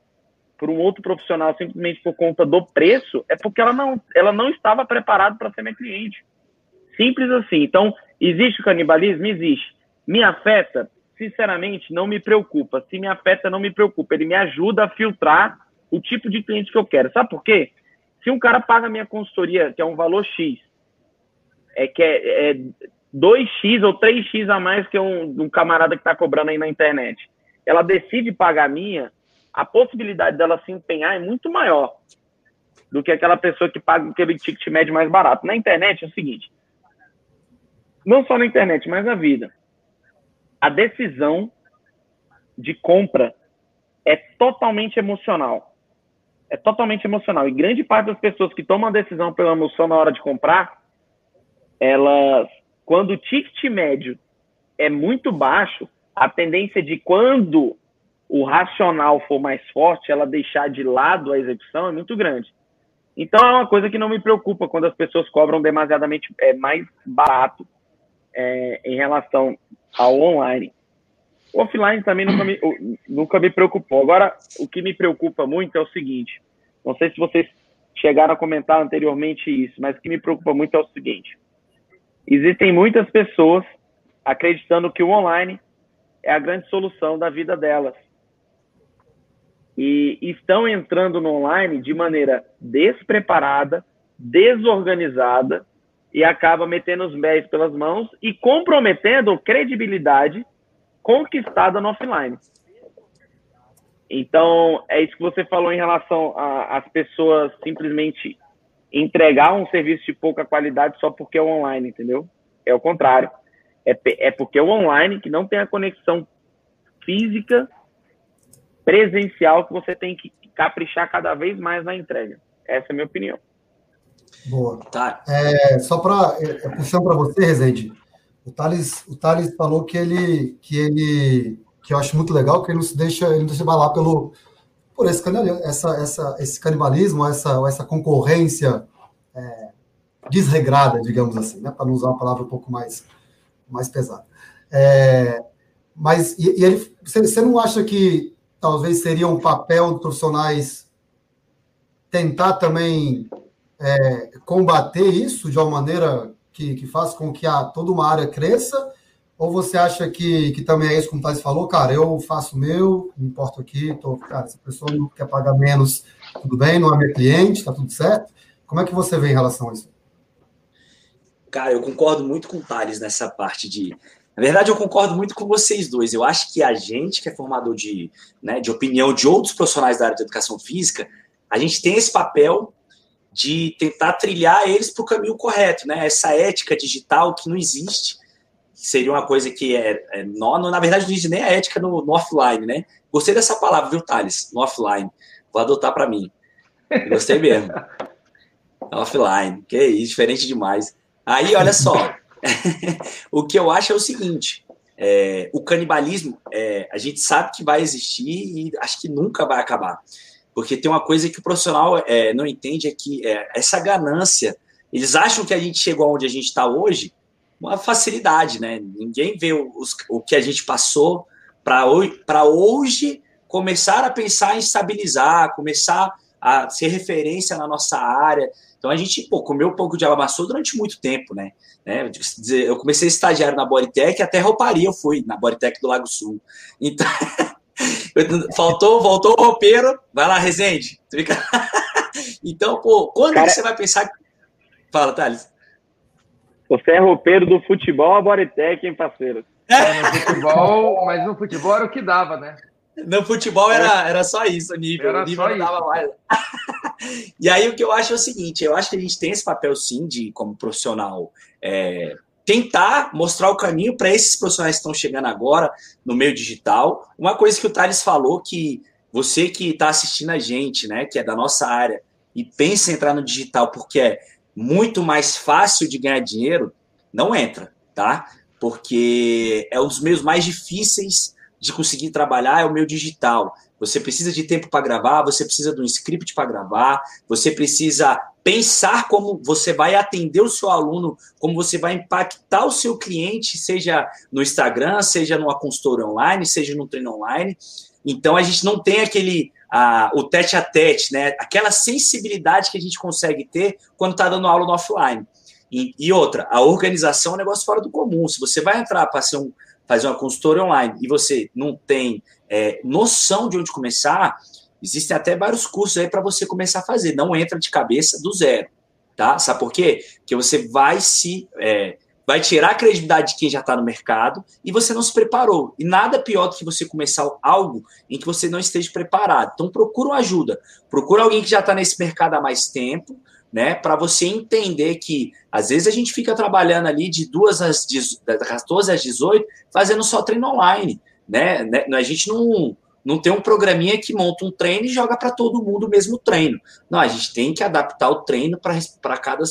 por um outro profissional simplesmente por conta do preço, é porque ela não, ela não estava preparada para ser minha cliente. Simples assim. Então, existe o canibalismo? Existe. Me afeta? Sinceramente, não me preocupa. Se me afeta, não me preocupa. Ele me ajuda a filtrar o tipo de cliente que eu quero. Sabe por quê? Se um cara paga minha consultoria, que é um valor X, é que é, é 2x ou 3x a mais que um, um camarada que está cobrando aí na internet, ela decide pagar a minha, a possibilidade dela se empenhar é muito maior do que aquela pessoa que paga aquele ticket médio mais barato. Na internet é o seguinte, não só na internet, mas na vida a decisão de compra é totalmente emocional. É totalmente emocional. E grande parte das pessoas que tomam a decisão pela emoção na hora de comprar, elas, quando o ticket médio é muito baixo, a tendência de quando o racional for mais forte, ela deixar de lado a execução é muito grande. Então é uma coisa que não me preocupa quando as pessoas cobram demasiadamente é, mais barato é, em relação ao online. O offline também nunca me, nunca me preocupou. Agora, o que me preocupa muito é o seguinte: não sei se vocês chegaram a comentar anteriormente isso, mas o que me preocupa muito é o seguinte: existem muitas pessoas acreditando que o online é a grande solução da vida delas. E estão entrando no online de maneira despreparada, desorganizada e acaba metendo os pés pelas mãos e comprometendo credibilidade conquistada no offline. Então, é isso que você falou em relação às pessoas simplesmente entregar um serviço de pouca qualidade só porque é online, entendeu? É o contrário. É, é porque é o online que não tem a conexão física presencial que você tem que caprichar cada vez mais na entrega. Essa é a minha opinião. Boa. Tá. É, só para é, é, puxando para você, Rezende, o Thales, o Thales falou que ele, que ele, que eu acho muito legal, que ele não se deixa, ele não deixa balar pelo, por esse, essa, essa, esse canibalismo, essa, essa concorrência é, desregrada, digamos assim, né, para não usar uma palavra um pouco mais, mais pesada. É, mas e, e ele, você não acha que talvez seria um papel dos profissionais tentar também é, combater isso de uma maneira que, que faça com que a, toda uma área cresça? Ou você acha que, que também é isso, como o Thais falou, cara, eu faço o meu, me importo aqui, tô, cara, se a pessoa não quer pagar menos, tudo bem, não é minha cliente, tá tudo certo. Como é que você vê em relação a isso? Cara, eu concordo muito com o Thales nessa parte de. Na verdade, eu concordo muito com vocês dois. Eu acho que a gente, que é formador de, né, de opinião de outros profissionais da área de educação física, a gente tem esse papel de tentar trilhar eles para o caminho correto, né? Essa ética digital que não existe, seria uma coisa que é, é na verdade não existe nem a ética no, no, offline, né? Gostei dessa palavra, viu, Thales? No offline. Vou adotar para mim. Gostei mesmo. offline, que isso, diferente demais. Aí, olha só, o que eu acho é o seguinte: é, o canibalismo, é, a gente sabe que vai existir e acho que nunca vai acabar. Porque tem uma coisa que o profissional é, não entende é que é, essa ganância, eles acham que a gente chegou onde a gente está hoje, uma facilidade, né? Ninguém vê os, o que a gente passou para hoje, hoje começar a pensar em estabilizar, começar a ser referência na nossa área. Então a gente pô, comeu um pouco de alamaçou durante muito tempo, né? né? Eu comecei estagiário na Bodytech, até rouparia eu fui na Bodytech do Lago Sul. Então, Faltou, voltou o roupeiro. Vai lá, Rezende. Fica... então, pô, quando Cara... que você vai pensar. Fala, Thales. Você é roupeiro do futebol a Bodytech, hein, parceiro? É, no futebol, mas no futebol era o que dava, né? No futebol era, era só isso, o nível. Era o nível não dava mais. e aí o que eu acho é o seguinte: eu acho que a gente tem esse papel sim de, como profissional, é, tentar mostrar o caminho para esses profissionais que estão chegando agora no meio digital. Uma coisa que o Thales falou que você que está assistindo a gente, né, que é da nossa área, e pensa em entrar no digital porque é muito mais fácil de ganhar dinheiro, não entra, tá? Porque é um dos meios mais difíceis de conseguir trabalhar, é o meio digital. Você precisa de tempo para gravar, você precisa de um script para gravar, você precisa pensar como você vai atender o seu aluno, como você vai impactar o seu cliente, seja no Instagram, seja numa consultoria online, seja no treino online. Então a gente não tem aquele a, o tete a tete, né? Aquela sensibilidade que a gente consegue ter quando está dando aula no offline. E, e, outra, a organização é um negócio fora do comum. Se você vai entrar para um, fazer uma consultoria online e você não tem é, noção de onde começar, existem até vários cursos aí para você começar a fazer. Não entra de cabeça do zero, tá? Sabe por quê? Porque você vai se é, vai tirar a credibilidade de quem já está no mercado e você não se preparou. E nada pior do que você começar algo em que você não esteja preparado. Então procura uma ajuda, procura alguém que já está nesse mercado há mais tempo, né? Para você entender que às vezes a gente fica trabalhando ali de duas às 14 às 18, fazendo só treino online né? né? A gente não, não tem um programinha que monta um treino e joga para todo mundo o mesmo treino. Não, a gente tem que adaptar o treino para cada,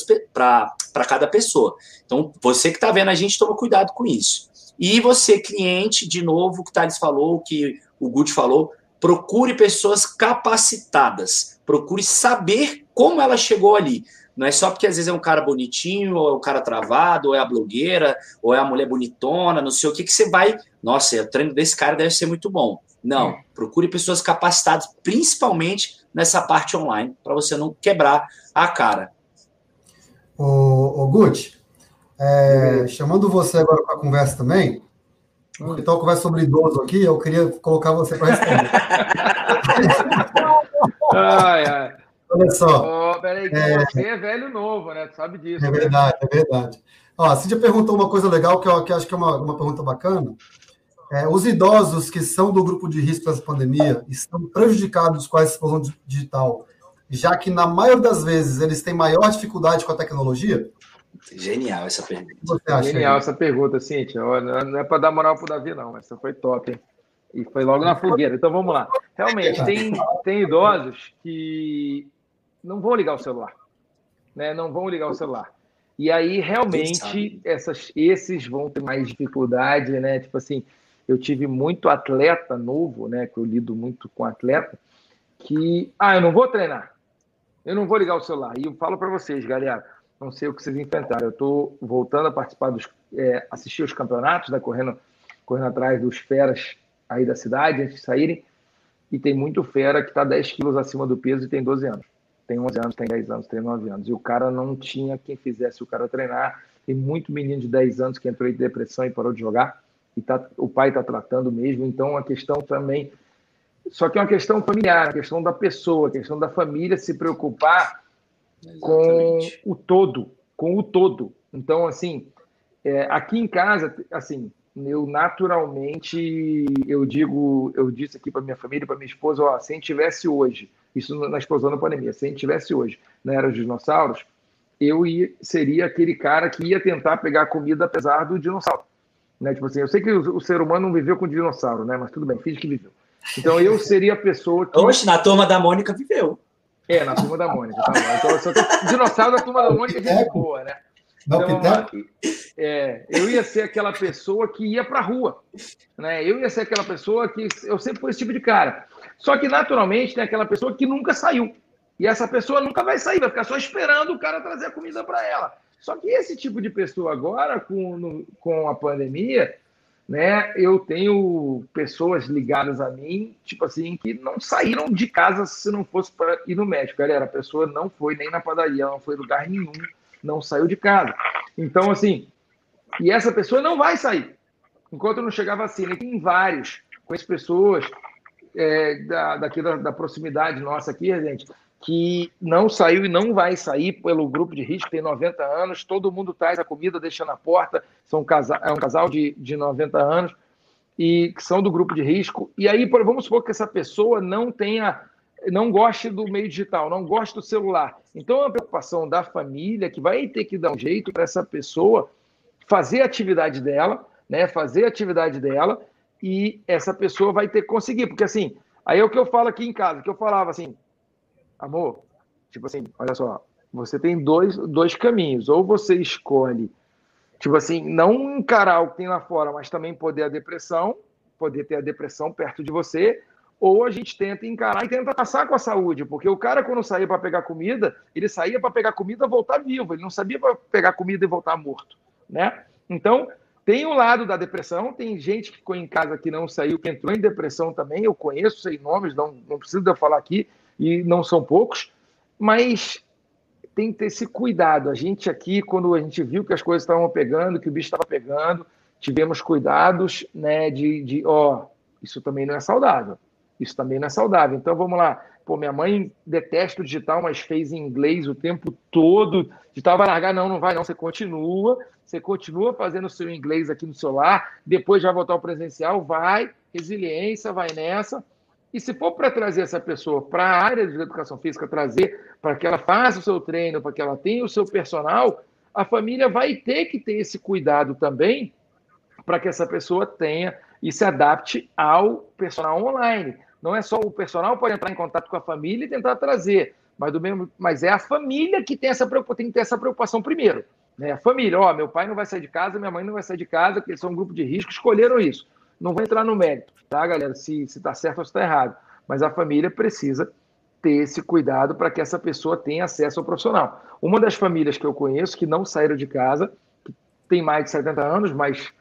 cada pessoa. Então, você que está vendo a gente, toma cuidado com isso. E você, cliente, de novo, que o Thales falou, que o Guti falou, procure pessoas capacitadas. Procure saber como ela chegou ali. Não é só porque às vezes é um cara bonitinho, ou é um cara travado, ou é a blogueira, ou é a mulher bonitona, não sei o que, que você vai. Nossa, o treino desse cara deve ser muito bom. Não, procure pessoas capacitadas, principalmente nessa parte online, para você não quebrar a cara. O, o Gucci, É, chamando você agora para a conversa também, porque então conversa sobre idoso aqui, eu queria colocar você para responder. ai, ai. Olha só. Oh, peraí, é... você é velho novo, né? Tu sabe disso. É né? verdade, é verdade. Ó, a Cíntia perguntou uma coisa legal, que eu, que eu acho que é uma, uma pergunta bacana. É, os idosos que são do grupo de risco dessa pandemia estão prejudicados com a explosão digital, já que na maioria das vezes eles têm maior dificuldade com a tecnologia? Genial essa pergunta. Genial essa pergunta, Cíntia. Não é para dar moral para o Davi, não. Essa foi top, hein? E foi logo na fogueira. Então vamos lá. Realmente, tem, tem idosos que não vão ligar o celular. Né? Não vão ligar o celular. E aí, realmente, essas, esses vão ter mais dificuldade, né? Tipo assim, eu tive muito atleta novo, né? Que eu lido muito com atleta, que, ah, eu não vou treinar. Eu não vou ligar o celular. E eu falo para vocês, galera, não sei o que vocês enfrentaram. Eu estou voltando a participar dos, é, assistir os campeonatos, né? Correndo, correndo atrás dos feras aí da cidade, antes de saírem. E tem muito fera que está 10 quilos acima do peso e tem 12 anos tem 11 anos, tem 10 anos, tem 9 anos. E o cara não tinha quem fizesse o cara treinar. Tem muito menino de 10 anos que entrou em depressão e parou de jogar. E tá, o pai está tratando mesmo. Então, a questão também. Só que é uma questão familiar, a questão da pessoa, a questão da família se preocupar Exatamente. com o todo, com o todo. Então, assim, é, aqui em casa, assim, eu naturalmente, eu digo, eu disse aqui para minha família, para minha esposa, ó, se a gente tivesse hoje isso na explosão da pandemia. Se a gente tivesse hoje na era dos dinossauros, eu ia, seria aquele cara que ia tentar pegar comida apesar do dinossauro. Né? Tipo assim, eu sei que o, o ser humano não viveu com dinossauro, né? Mas tudo bem, finge que viveu. Então eu seria a pessoa que. Oxe, na turma da Mônica viveu. É, na turma da Mônica. Tá então, dinossauro da turma da Mônica é boa, né? Então, é, eu ia ser aquela pessoa que ia para a rua. Né? Eu ia ser aquela pessoa que. Eu sempre fui esse tipo de cara. Só que, naturalmente, tem aquela pessoa que nunca saiu. E essa pessoa nunca vai sair, vai ficar só esperando o cara trazer a comida para ela. Só que esse tipo de pessoa agora, com, no, com a pandemia, né, eu tenho pessoas ligadas a mim, tipo assim, que não saíram de casa se não fosse para ir no médico. Galera, a pessoa não foi nem na padaria, não foi em lugar nenhum, não saiu de casa. Então, assim, e essa pessoa não vai sair enquanto não chegar a vacina. E tem vários com as pessoas é, da, daqui da, da, proximidade nossa aqui, gente, que não saiu e não vai sair pelo grupo de risco, tem 90 anos, todo mundo traz a comida, deixa na porta, são casal, é um casal de, de 90 anos e que são do grupo de risco. E aí, vamos supor que essa pessoa não tenha, não goste do meio digital, não goste do celular. Então, é uma preocupação da família que vai ter que dar um jeito para essa pessoa fazer a atividade dela, né? Fazer a atividade dela e essa pessoa vai ter que conseguir. Porque assim, aí é o que eu falo aqui em casa, que eu falava assim, amor, tipo assim, olha só, você tem dois, dois caminhos. Ou você escolhe, tipo assim, não encarar o que tem lá fora, mas também poder a depressão, poder ter a depressão perto de você, ou a gente tenta encarar e tenta passar com a saúde, porque o cara, quando saía para pegar comida, ele saía para pegar comida e voltar vivo, ele não sabia para pegar comida e voltar morto, né? Então, tem o lado da depressão, tem gente que ficou em casa que não saiu, que entrou em depressão também. Eu conheço, sei nomes, não, não preciso eu falar aqui, e não são poucos, mas tem que ter esse cuidado. A gente aqui, quando a gente viu que as coisas estavam pegando, que o bicho estava pegando, tivemos cuidados né, de, de, ó, isso também não é saudável. Isso também não é saudável. Então vamos lá. Pô, minha mãe detesta o digital, mas fez em inglês o tempo todo. Digital vai largar, não, não vai, não. Você continua, você continua fazendo o seu inglês aqui no celular, depois já voltar ao presencial, vai, resiliência, vai nessa. E se for para trazer essa pessoa para a área de educação física, trazer para que ela faça o seu treino, para que ela tenha o seu personal, a família vai ter que ter esse cuidado também para que essa pessoa tenha e se adapte ao personal online. Não é só o personal pode entrar em contato com a família e tentar trazer, mas, do mesmo, mas é a família que tem, essa, tem que ter essa preocupação primeiro. Né? A família, ó, meu pai não vai sair de casa, minha mãe não vai sair de casa, porque eles são um grupo de risco, escolheram isso. Não vou entrar no mérito, tá, galera? Se está certo ou se está errado. Mas a família precisa ter esse cuidado para que essa pessoa tenha acesso ao profissional. Uma das famílias que eu conheço que não saíram de casa, que tem mais de 70 anos, mas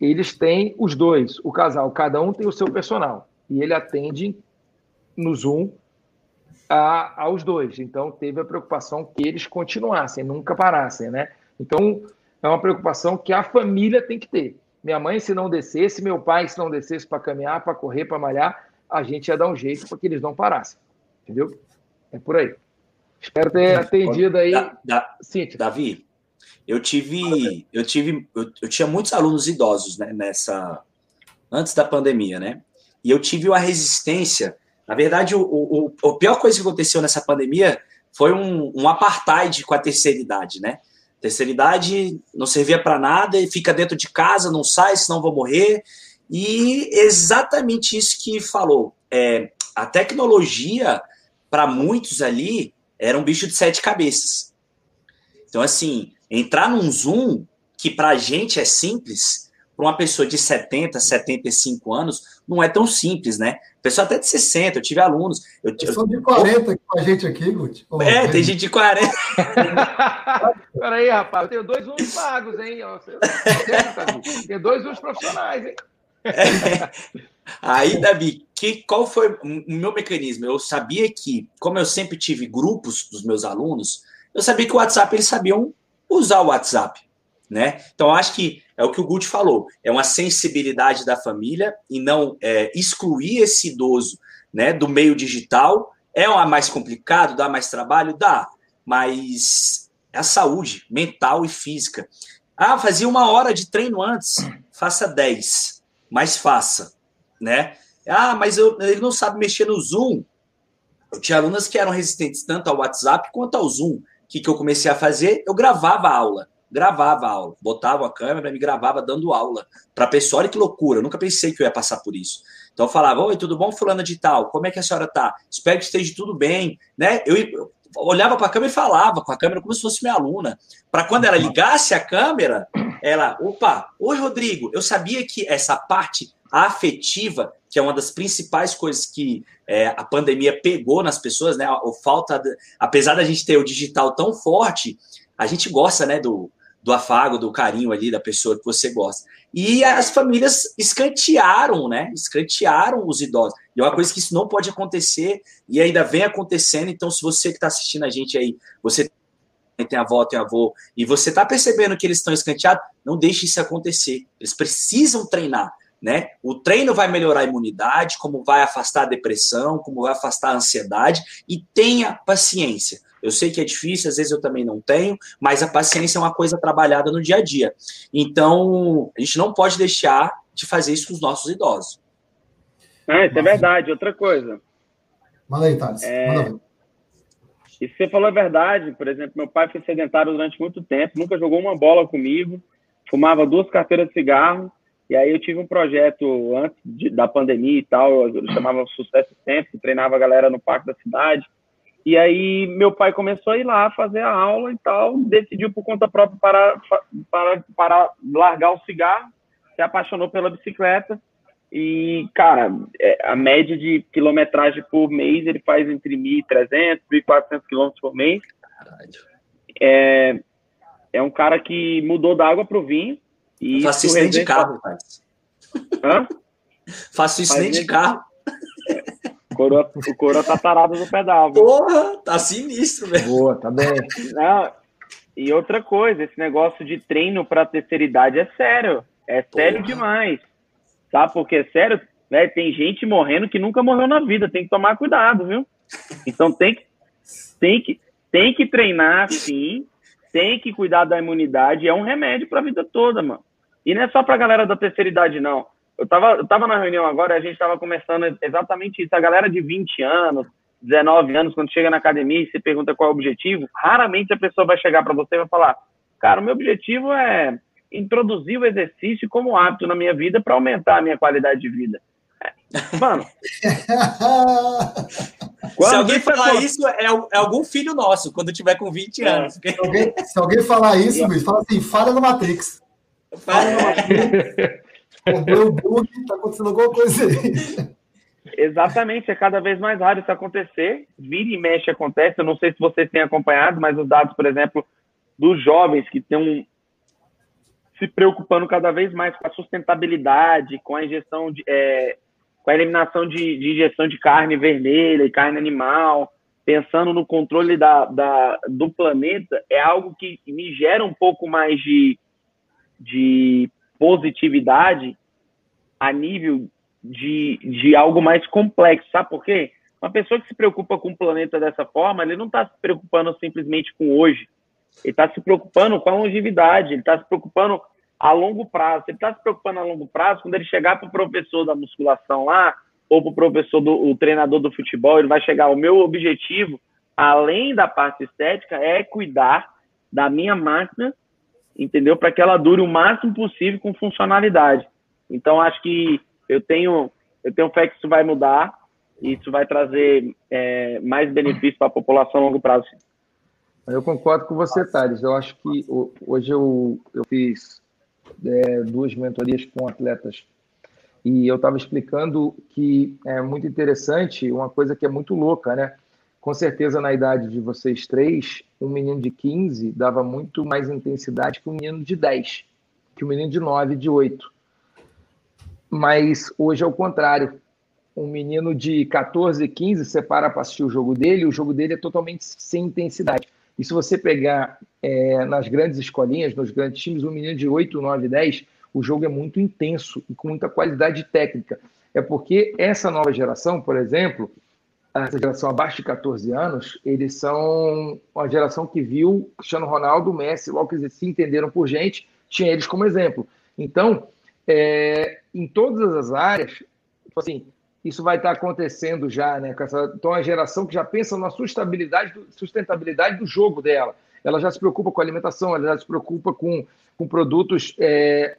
eles têm os dois, o casal, cada um tem o seu personal e ele atende no Zoom a, aos dois. Então, teve a preocupação que eles continuassem, nunca parassem, né? Então, é uma preocupação que a família tem que ter. Minha mãe, se não descesse, meu pai, se não descesse para caminhar, para correr, para malhar, a gente ia dar um jeito para que eles não parassem. Entendeu? É por aí. Espero ter atendido aí. Da, da, Davi, eu tive, eu tive, eu, eu, tinha muitos alunos idosos, né, nessa antes da pandemia, né? E eu tive uma resistência. Na verdade, o, o, o pior coisa que aconteceu nessa pandemia foi um, um apartheid com a terceira idade, né? Terceira idade não servia para nada e fica dentro de casa, não sai, senão vou morrer. E exatamente isso que falou. É, a tecnologia, para muitos ali, era um bicho de sete cabeças. Então, assim, entrar num Zoom, que para a gente é simples, para uma pessoa de 70, 75 anos, não é tão simples, né? Pessoa até de 60, eu tive alunos. Eu, eu sou de 40 eu, com a gente aqui, Guti. É, tem gente de 40. Peraí, rapaz, eu tenho dois uns pagos, hein? Tem dois uns profissionais, hein? É. Aí, Davi, que, qual foi o meu mecanismo? Eu sabia que, como eu sempre tive grupos dos meus alunos, eu sabia que o WhatsApp eles sabiam usar o WhatsApp, né? Então, acho que é o que o Guti falou, é uma sensibilidade da família e não é, excluir esse idoso né, do meio digital. É mais complicado, dá mais trabalho? Dá, mas é a saúde mental e física. Ah, fazia uma hora de treino antes, faça 10, mas faça, né? Ah, mas eu, ele não sabe mexer no Zoom. Eu tinha alunas que eram resistentes tanto ao WhatsApp quanto ao Zoom. O que, que eu comecei a fazer? Eu gravava a aula gravava a aula, botava a câmera e me gravava dando aula para a pessoa. Olha que loucura, eu nunca pensei que eu ia passar por isso. Então eu falava: Oi, tudo bom, fulana de tal? Como é que a senhora tá? Espero que esteja tudo bem, né? Eu, olhava para a câmera e falava com a câmera como se fosse minha aluna. Para quando ela ligasse a câmera, ela, opa, oi Rodrigo, eu sabia que essa parte afetiva, que é uma das principais coisas que é, a pandemia pegou nas pessoas, né? O falta, de, apesar da gente ter o digital tão forte, a gente gosta, né, do, do afago, do carinho ali da pessoa que você gosta. E as famílias escantearam, né? Escantearam os idosos. E é uma coisa que isso não pode acontecer e ainda vem acontecendo. Então, se você que está assistindo a gente aí, você tem avó, tem avô, e você está percebendo que eles estão escanteados, não deixe isso acontecer. Eles precisam treinar. Né? O treino vai melhorar a imunidade, como vai afastar a depressão, como vai afastar a ansiedade, e tenha paciência. Eu sei que é difícil, às vezes eu também não tenho, mas a paciência é uma coisa trabalhada no dia a dia. Então, a gente não pode deixar de fazer isso com os nossos idosos. É, isso é verdade. Outra coisa. Manda aí, Thales. É... Manda Isso você falou é verdade. Por exemplo, meu pai foi sedentário durante muito tempo, nunca jogou uma bola comigo, fumava duas carteiras de cigarro. E aí eu tive um projeto antes de, da pandemia e tal, eu chamava Sucesso Sempre, treinava a galera no Parque da Cidade. E aí meu pai começou a ir lá fazer a aula e tal, decidiu por conta própria para, para, para largar o cigarro, se apaixonou pela bicicleta e, cara, é, a média de quilometragem por mês ele faz entre 1.300 e 1.400 quilômetros por mês. É, é um cara que mudou da água para o vinho. E faço isso nem de carro, Hã? Faço isso nem de carro. Coroa, o Coroa tá tarado no pedal. Viu? Porra, tá sinistro, velho. Boa, tá bem. Não, e outra coisa, esse negócio de treino para terceira idade é sério. É sério Porra. demais. Sabe porque é sério? Né? Tem gente morrendo que nunca morreu na vida. Tem que tomar cuidado, viu? Então tem que, tem que, tem que treinar, sim. Tem que cuidar da imunidade. É um remédio para a vida toda, mano. E não é só para a galera da terceira idade, não. Eu estava eu tava na reunião agora e a gente estava conversando exatamente isso. A galera de 20 anos, 19 anos, quando chega na academia e você pergunta qual é o objetivo, raramente a pessoa vai chegar para você e vai falar: Cara, o meu objetivo é introduzir o exercício como hábito na minha vida para aumentar a minha qualidade de vida. Mano. se alguém falar isso, é, é, algum filho nosso, quando tiver com 20 é. anos. Se, alguém, se alguém falar isso, Luiz, fala assim: fala no Matrix. Fala no Matrix. Comprou o bug, tá acontecendo alguma coisa aí. Exatamente, é cada vez mais raro isso acontecer. Vira e mexe acontece. Eu não sei se vocês têm acompanhado, mas os dados, por exemplo, dos jovens que estão se preocupando cada vez mais com a sustentabilidade, com a injeção de, é, com a eliminação de, de, injeção de carne vermelha e carne animal, pensando no controle da, da, do planeta, é algo que me gera um pouco mais de de positividade a nível de, de algo mais complexo, sabe por quê? Uma pessoa que se preocupa com o planeta dessa forma, ele não está se preocupando simplesmente com hoje, ele está se preocupando com a longevidade, ele está se preocupando a longo prazo. Ele está se preocupando a longo prazo, quando ele chegar para o professor da musculação lá, ou para o professor, do, o treinador do futebol, ele vai chegar. O meu objetivo, além da parte estética, é cuidar da minha máquina, entendeu? Para que ela dure o máximo possível com funcionalidade. Então, acho que eu tenho, eu tenho fé que isso vai mudar e isso vai trazer é, mais benefícios para a população a longo prazo. Eu concordo com você, Thales. Eu acho que hoje eu, eu fiz é, duas mentorias com atletas e eu estava explicando que é muito interessante, uma coisa que é muito louca, né? Com certeza, na idade de vocês três, um menino de 15 dava muito mais intensidade que um menino de 10, que um menino de 9, de 8. Mas hoje é o contrário. Um menino de 14, 15, você para para assistir o jogo dele, o jogo dele é totalmente sem intensidade. E se você pegar é, nas grandes escolinhas, nos grandes times, um menino de 8, 9, 10, o jogo é muito intenso e com muita qualidade técnica. É porque essa nova geração, por exemplo, essa geração abaixo de 14 anos, eles são uma geração que viu Cristiano Ronaldo, Messi, logo que eles se entenderam por gente, tinha eles como exemplo. Então, é, em todas as áreas, tipo assim, isso vai estar acontecendo já, né? Essa, então, a geração que já pensa na sustentabilidade do, sustentabilidade do jogo dela. Ela já se preocupa com a alimentação, ela já se preocupa com, com produtos, é,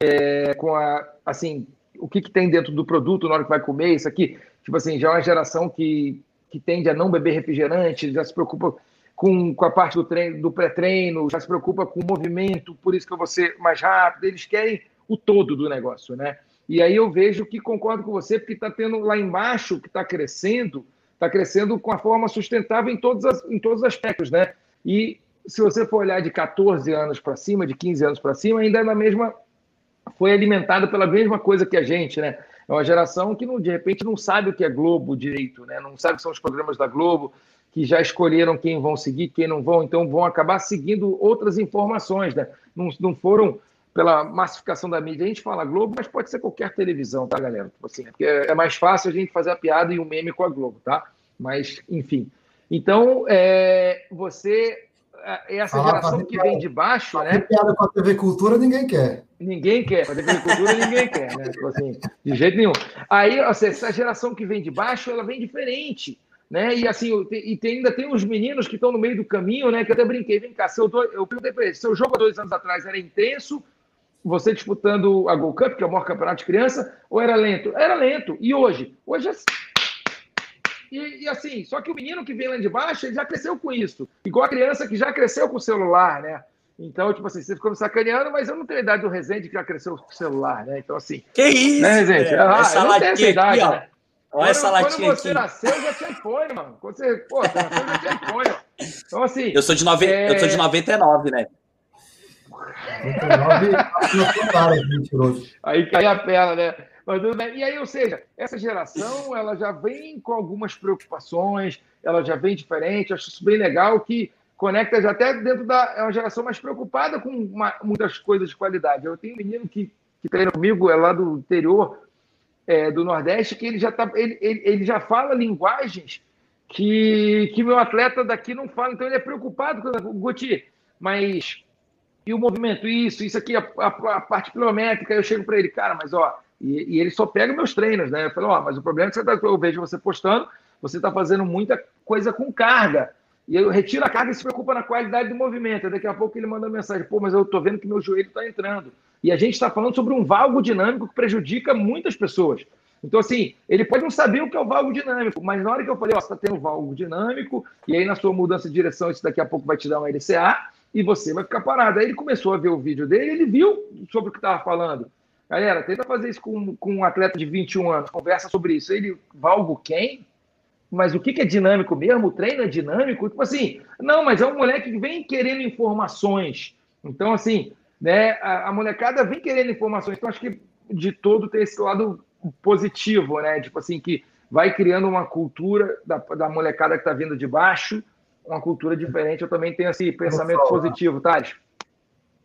é, com a, assim, o que, que tem dentro do produto na hora que vai comer, isso aqui. Tipo assim, já é uma geração que, que tende a não beber refrigerante, já se preocupa com, com a parte do treino, do pré-treino, já se preocupa com o movimento, por isso que eu vou ser mais rápido. Eles querem o todo do negócio, né? E aí eu vejo que concordo com você, porque está tendo lá embaixo que está crescendo, está crescendo com a forma sustentável em todos, as, em todos os aspectos, né? E se você for olhar de 14 anos para cima, de 15 anos para cima, ainda é na mesma. Foi alimentado pela mesma coisa que a gente, né? É uma geração que, não, de repente, não sabe o que é Globo direito, né? Não sabe o que são os programas da Globo, que já escolheram quem vão seguir, quem não vão, então vão acabar seguindo outras informações, né? Não, não foram pela massificação da mídia. A gente fala Globo, mas pode ser qualquer televisão, tá, galera? Tipo assim, é, é mais fácil a gente fazer a piada e o um meme com a Globo, tá? Mas, enfim. Então, é, você, essa geração que vem de baixo, né? piada com a TV Cultura ninguém quer. Ninguém quer, com a TV Cultura ninguém quer, né? Tipo assim, de jeito nenhum. Aí, essa geração que vem de baixo, ela vem diferente. Né? E assim, e tem, ainda tem os meninos que estão no meio do caminho, né? Que eu até brinquei, vem cá, se eu, perguntei para eles, seu jogo há dois anos atrás era intenso você disputando a Gold Cup, que é o maior campeonato de criança, ou era lento? Era lento. E hoje? Hoje é. E, e, assim, só que o menino que vem lá de baixo, ele já cresceu com isso. Igual a criança que já cresceu com o celular, né? Então, tipo assim, você ficou me sacaneando, mas eu não tenho a idade do Rezende que já cresceu com o celular, né? Então, assim. Que isso? Né, Rezende? É, ah, essa eu não tenho essa idade, aqui, né? Olha essa latinha Quando você aqui. nasceu, já tinha iPhone, mano. Quando você, pô, você nasceu, já tinha iPhone, mano. Então, assim. Eu sou de, nove... é... eu sou de 99, né? aí cai a perna, né? Mas, e aí, ou seja, essa geração ela já vem com algumas preocupações, ela já vem diferente. acho isso bem legal que conecta já até dentro da. É uma geração mais preocupada com uma, muitas coisas de qualidade. Eu tenho um menino que, que treina comigo, é lá do interior é, do Nordeste, que ele já, tá, ele, ele, ele já fala linguagens que, que meu atleta daqui não fala. Então ele é preocupado com o Guti, mas e o movimento, isso, isso aqui, a, a, a parte quilométrica, eu chego para ele, cara, mas ó, e, e, ele só pega meus treinos, né? Eu falo, ó, mas o problema é que você tá, eu vejo você postando, você está fazendo muita coisa com carga. E eu retiro a carga e se preocupa na qualidade do movimento. Daqui a pouco ele manda mensagem, pô, mas eu tô vendo que meu joelho está entrando. E a gente está falando sobre um valgo dinâmico que prejudica muitas pessoas. Então, assim, ele pode não saber o que é o valgo dinâmico, mas na hora que eu falei, ó, você está tendo valgo dinâmico, e aí na sua mudança de direção, isso daqui a pouco vai te dar uma LCA, e você vai ficar parado. Aí ele começou a ver o vídeo dele, ele viu sobre o que estava falando. Galera, tenta fazer isso com, com um atleta de 21 anos, conversa sobre isso. Ele, valgo quem? Mas o que, que é dinâmico mesmo? O treino é dinâmico? Tipo assim, não, mas é um moleque que vem querendo informações. Então, assim, né, a, a molecada vem querendo informações. Então, acho que de todo tem esse lado positivo, né? Tipo assim, que vai criando uma cultura da, da molecada que está vindo de baixo, uma cultura diferente, eu também tenho esse pensamento positivo, Thales.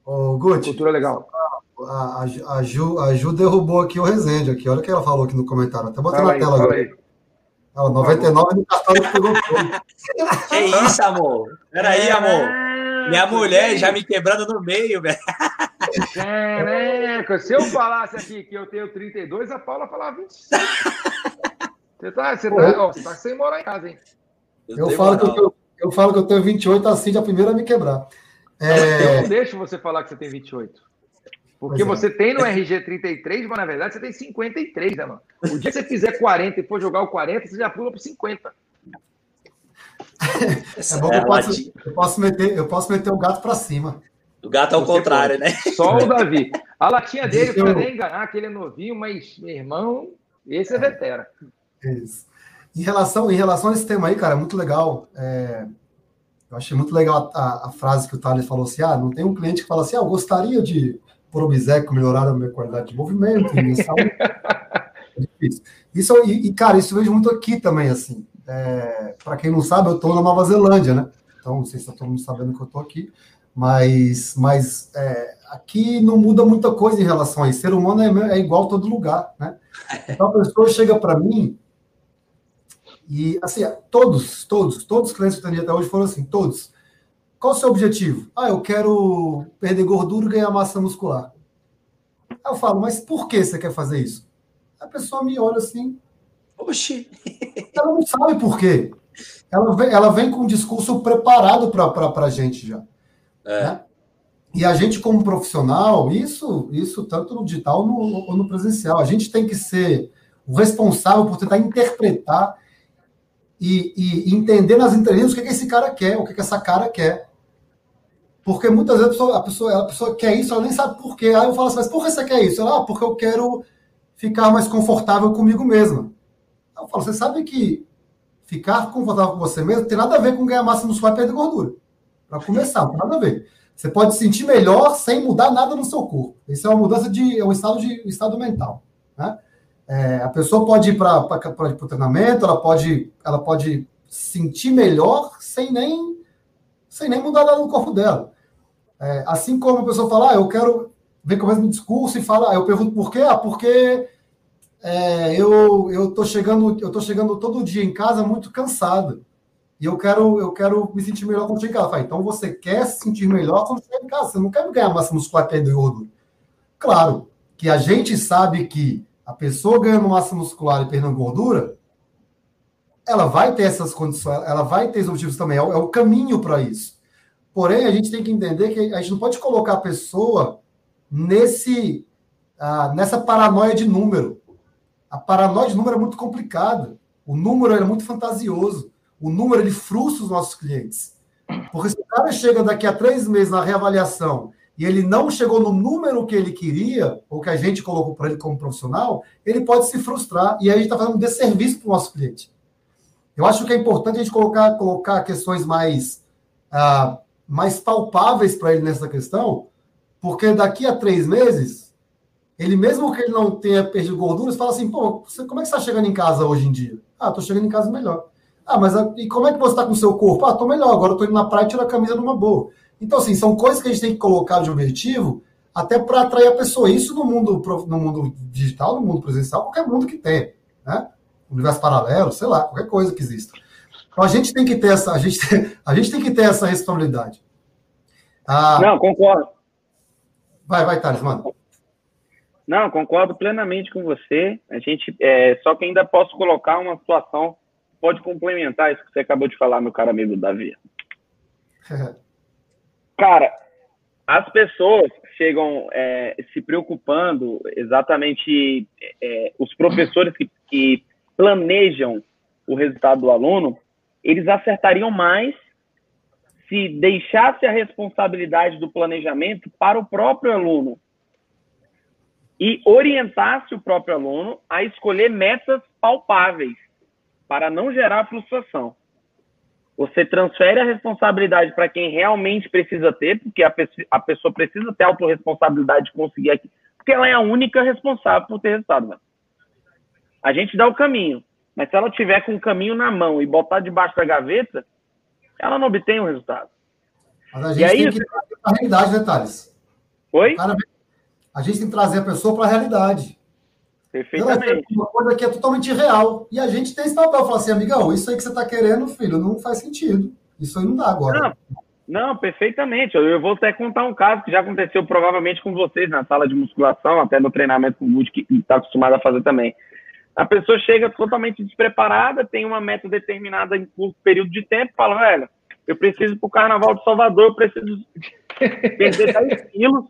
Ô, Guti. Cultura legal. A, Ju, a Ju derrubou aqui o Resende aqui. Olha o que ela falou aqui no comentário. Até botei na tela agora. Aí. Ah, 99 no cartão que pegou Que isso, amor? Peraí, é, amor. Minha mulher já me quebrando no meio, velho. Caraca, se eu falasse aqui que eu tenho 32, a Paula falava 25. Você tá, você tá, ó, você tá sem morar em casa, hein? Eu, eu falo, que eu, tenho, eu falo que eu tenho 28, assim, a primeira a me quebrar. É... Eu não deixo você falar que você tem 28. Porque é. você tem no RG 33, mas na verdade você tem 53, né, mano? O dia que você fizer 40 e for jogar o 40, você já pula para 50. É bom que eu posso, eu posso, meter, eu posso meter o gato para cima. O gato ao contrário, pode. né? Só o Davi. A latinha dele, para nem enganar, que ele é novinho, mas, meu irmão, esse é, é vetera. Isso. Em relação, em relação a esse tema aí, cara, é muito legal. É, eu achei muito legal a, a, a, frase que o Thales falou assim: ah, não tem um cliente que fala assim, ah, eu gostaria de por obséquio, melhorar a minha qualidade de movimento, minha saúde. é difícil. Isso, e, e, cara, isso eu vejo muito aqui também, assim. É, Para quem não sabe, eu estou na Nova Zelândia, né? Então, não sei se está todo mundo sabendo que eu estou aqui, mas, mas é, aqui não muda muita coisa em relação a isso. Ser humano é, é igual a todo lugar, né? Então, a pessoa chega para mim e, assim, todos, todos, todos os clientes que eu atendi até hoje foram assim, todos. Qual o seu objetivo? Ah, eu quero perder gordura e ganhar massa muscular. Aí eu falo, mas por que você quer fazer isso? A pessoa me olha assim. Oxi! Ela não sabe por quê. Ela vem, ela vem com um discurso preparado para a gente já. É. Né? E a gente, como profissional, isso, isso tanto no digital ou no, no presencial, a gente tem que ser o responsável por tentar interpretar e, e entender nas entrelinhas o que, que esse cara quer, o que, que essa cara quer. Porque muitas vezes a pessoa, a pessoa, a pessoa quer isso, ela nem sabe por quê. Aí eu falo assim, mas por que você quer isso? Ela, ah, porque eu quero ficar mais confortável comigo mesma. Eu falo, você sabe que ficar confortável com você mesmo tem nada a ver com ganhar massa muscular e perder gordura. Para começar, não tem nada a ver. Você pode se sentir melhor sem mudar nada no seu corpo. Isso é uma mudança de é um estado de um estado mental. Né? É, a pessoa pode ir para o treinamento, ela pode, ela pode sentir melhor sem nem sem nem mudar nada no corpo dela. É, assim como a pessoa fala, ah, eu quero ver com o mesmo discurso e fala, eu pergunto por quê? Ah, porque é, eu eu tô chegando eu tô chegando todo dia em casa muito cansado e eu quero eu quero me sentir melhor quando chegar em casa. Fala, então você quer se sentir melhor quando chegar em casa? Você não quer ganhar massa muscular e gordura? Claro que a gente sabe que a pessoa ganhando massa muscular e perdendo gordura ela vai ter essas condições, ela vai ter esses objetivos também, é o, é o caminho para isso. Porém, a gente tem que entender que a gente não pode colocar a pessoa nesse ah, nessa paranoia de número. A paranoia de número é muito complicada. O número é muito fantasioso. O número ele frustra os nossos clientes. Porque se o cara chega daqui a três meses na reavaliação e ele não chegou no número que ele queria, ou que a gente colocou para ele como profissional, ele pode se frustrar. E aí a gente está fazendo um desserviço para o nosso cliente. Eu acho que é importante a gente colocar, colocar questões mais, ah, mais palpáveis para ele nessa questão, porque daqui a três meses, ele mesmo que ele não tenha perdido gorduras, fala assim, pô, você, como é que você está chegando em casa hoje em dia? Ah, estou chegando em casa melhor. Ah, mas a, e como é que você está com o seu corpo? Ah, estou melhor, agora estou indo na praia e tiro a camisa numa boa. Então, assim, são coisas que a gente tem que colocar de objetivo até para atrair a pessoa. Isso no mundo, no mundo digital, no mundo presencial, qualquer mundo que tem, né? Universo paralelo, sei lá, qualquer coisa que exista. Então a gente tem que ter essa, a gente, tem, a gente tem que ter essa responsabilidade. Ah, Não, concordo. Vai, vai, Thales, mano. Não, concordo plenamente com você. A gente, é, só que ainda posso colocar uma situação pode complementar isso que você acabou de falar, meu caro amigo Davi. Cara, as pessoas chegam é, se preocupando exatamente é, os professores que, que planejam o resultado do aluno, eles acertariam mais se deixasse a responsabilidade do planejamento para o próprio aluno e orientasse o próprio aluno a escolher metas palpáveis para não gerar frustração. Você transfere a responsabilidade para quem realmente precisa ter, porque a, pessoa, a pessoa precisa ter autorresponsabilidade de conseguir aqui, porque ela é a única responsável por ter resultado. Né? A gente dá o caminho, mas se ela tiver com o caminho na mão e botar debaixo da gaveta, ela não obtém o resultado. Mas a gente e tem aí, que ter a realidade, né, Thales? Oi? Cara, a gente tem que trazer a pessoa para a realidade. Perfeitamente. Uma coisa que é totalmente real. E a gente tem esse papel, falar assim, amigão, isso aí que você está querendo, filho, não faz sentido. Isso aí não dá agora. Não, não, perfeitamente. Eu, vou até contar um caso que já aconteceu provavelmente com vocês na sala de musculação, até no treinamento com o Wood, que está acostumado a fazer também. A pessoa chega totalmente despreparada, tem uma meta determinada em curto período de tempo, fala, velho, eu preciso para o Carnaval de Salvador, eu preciso perder 10 quilos,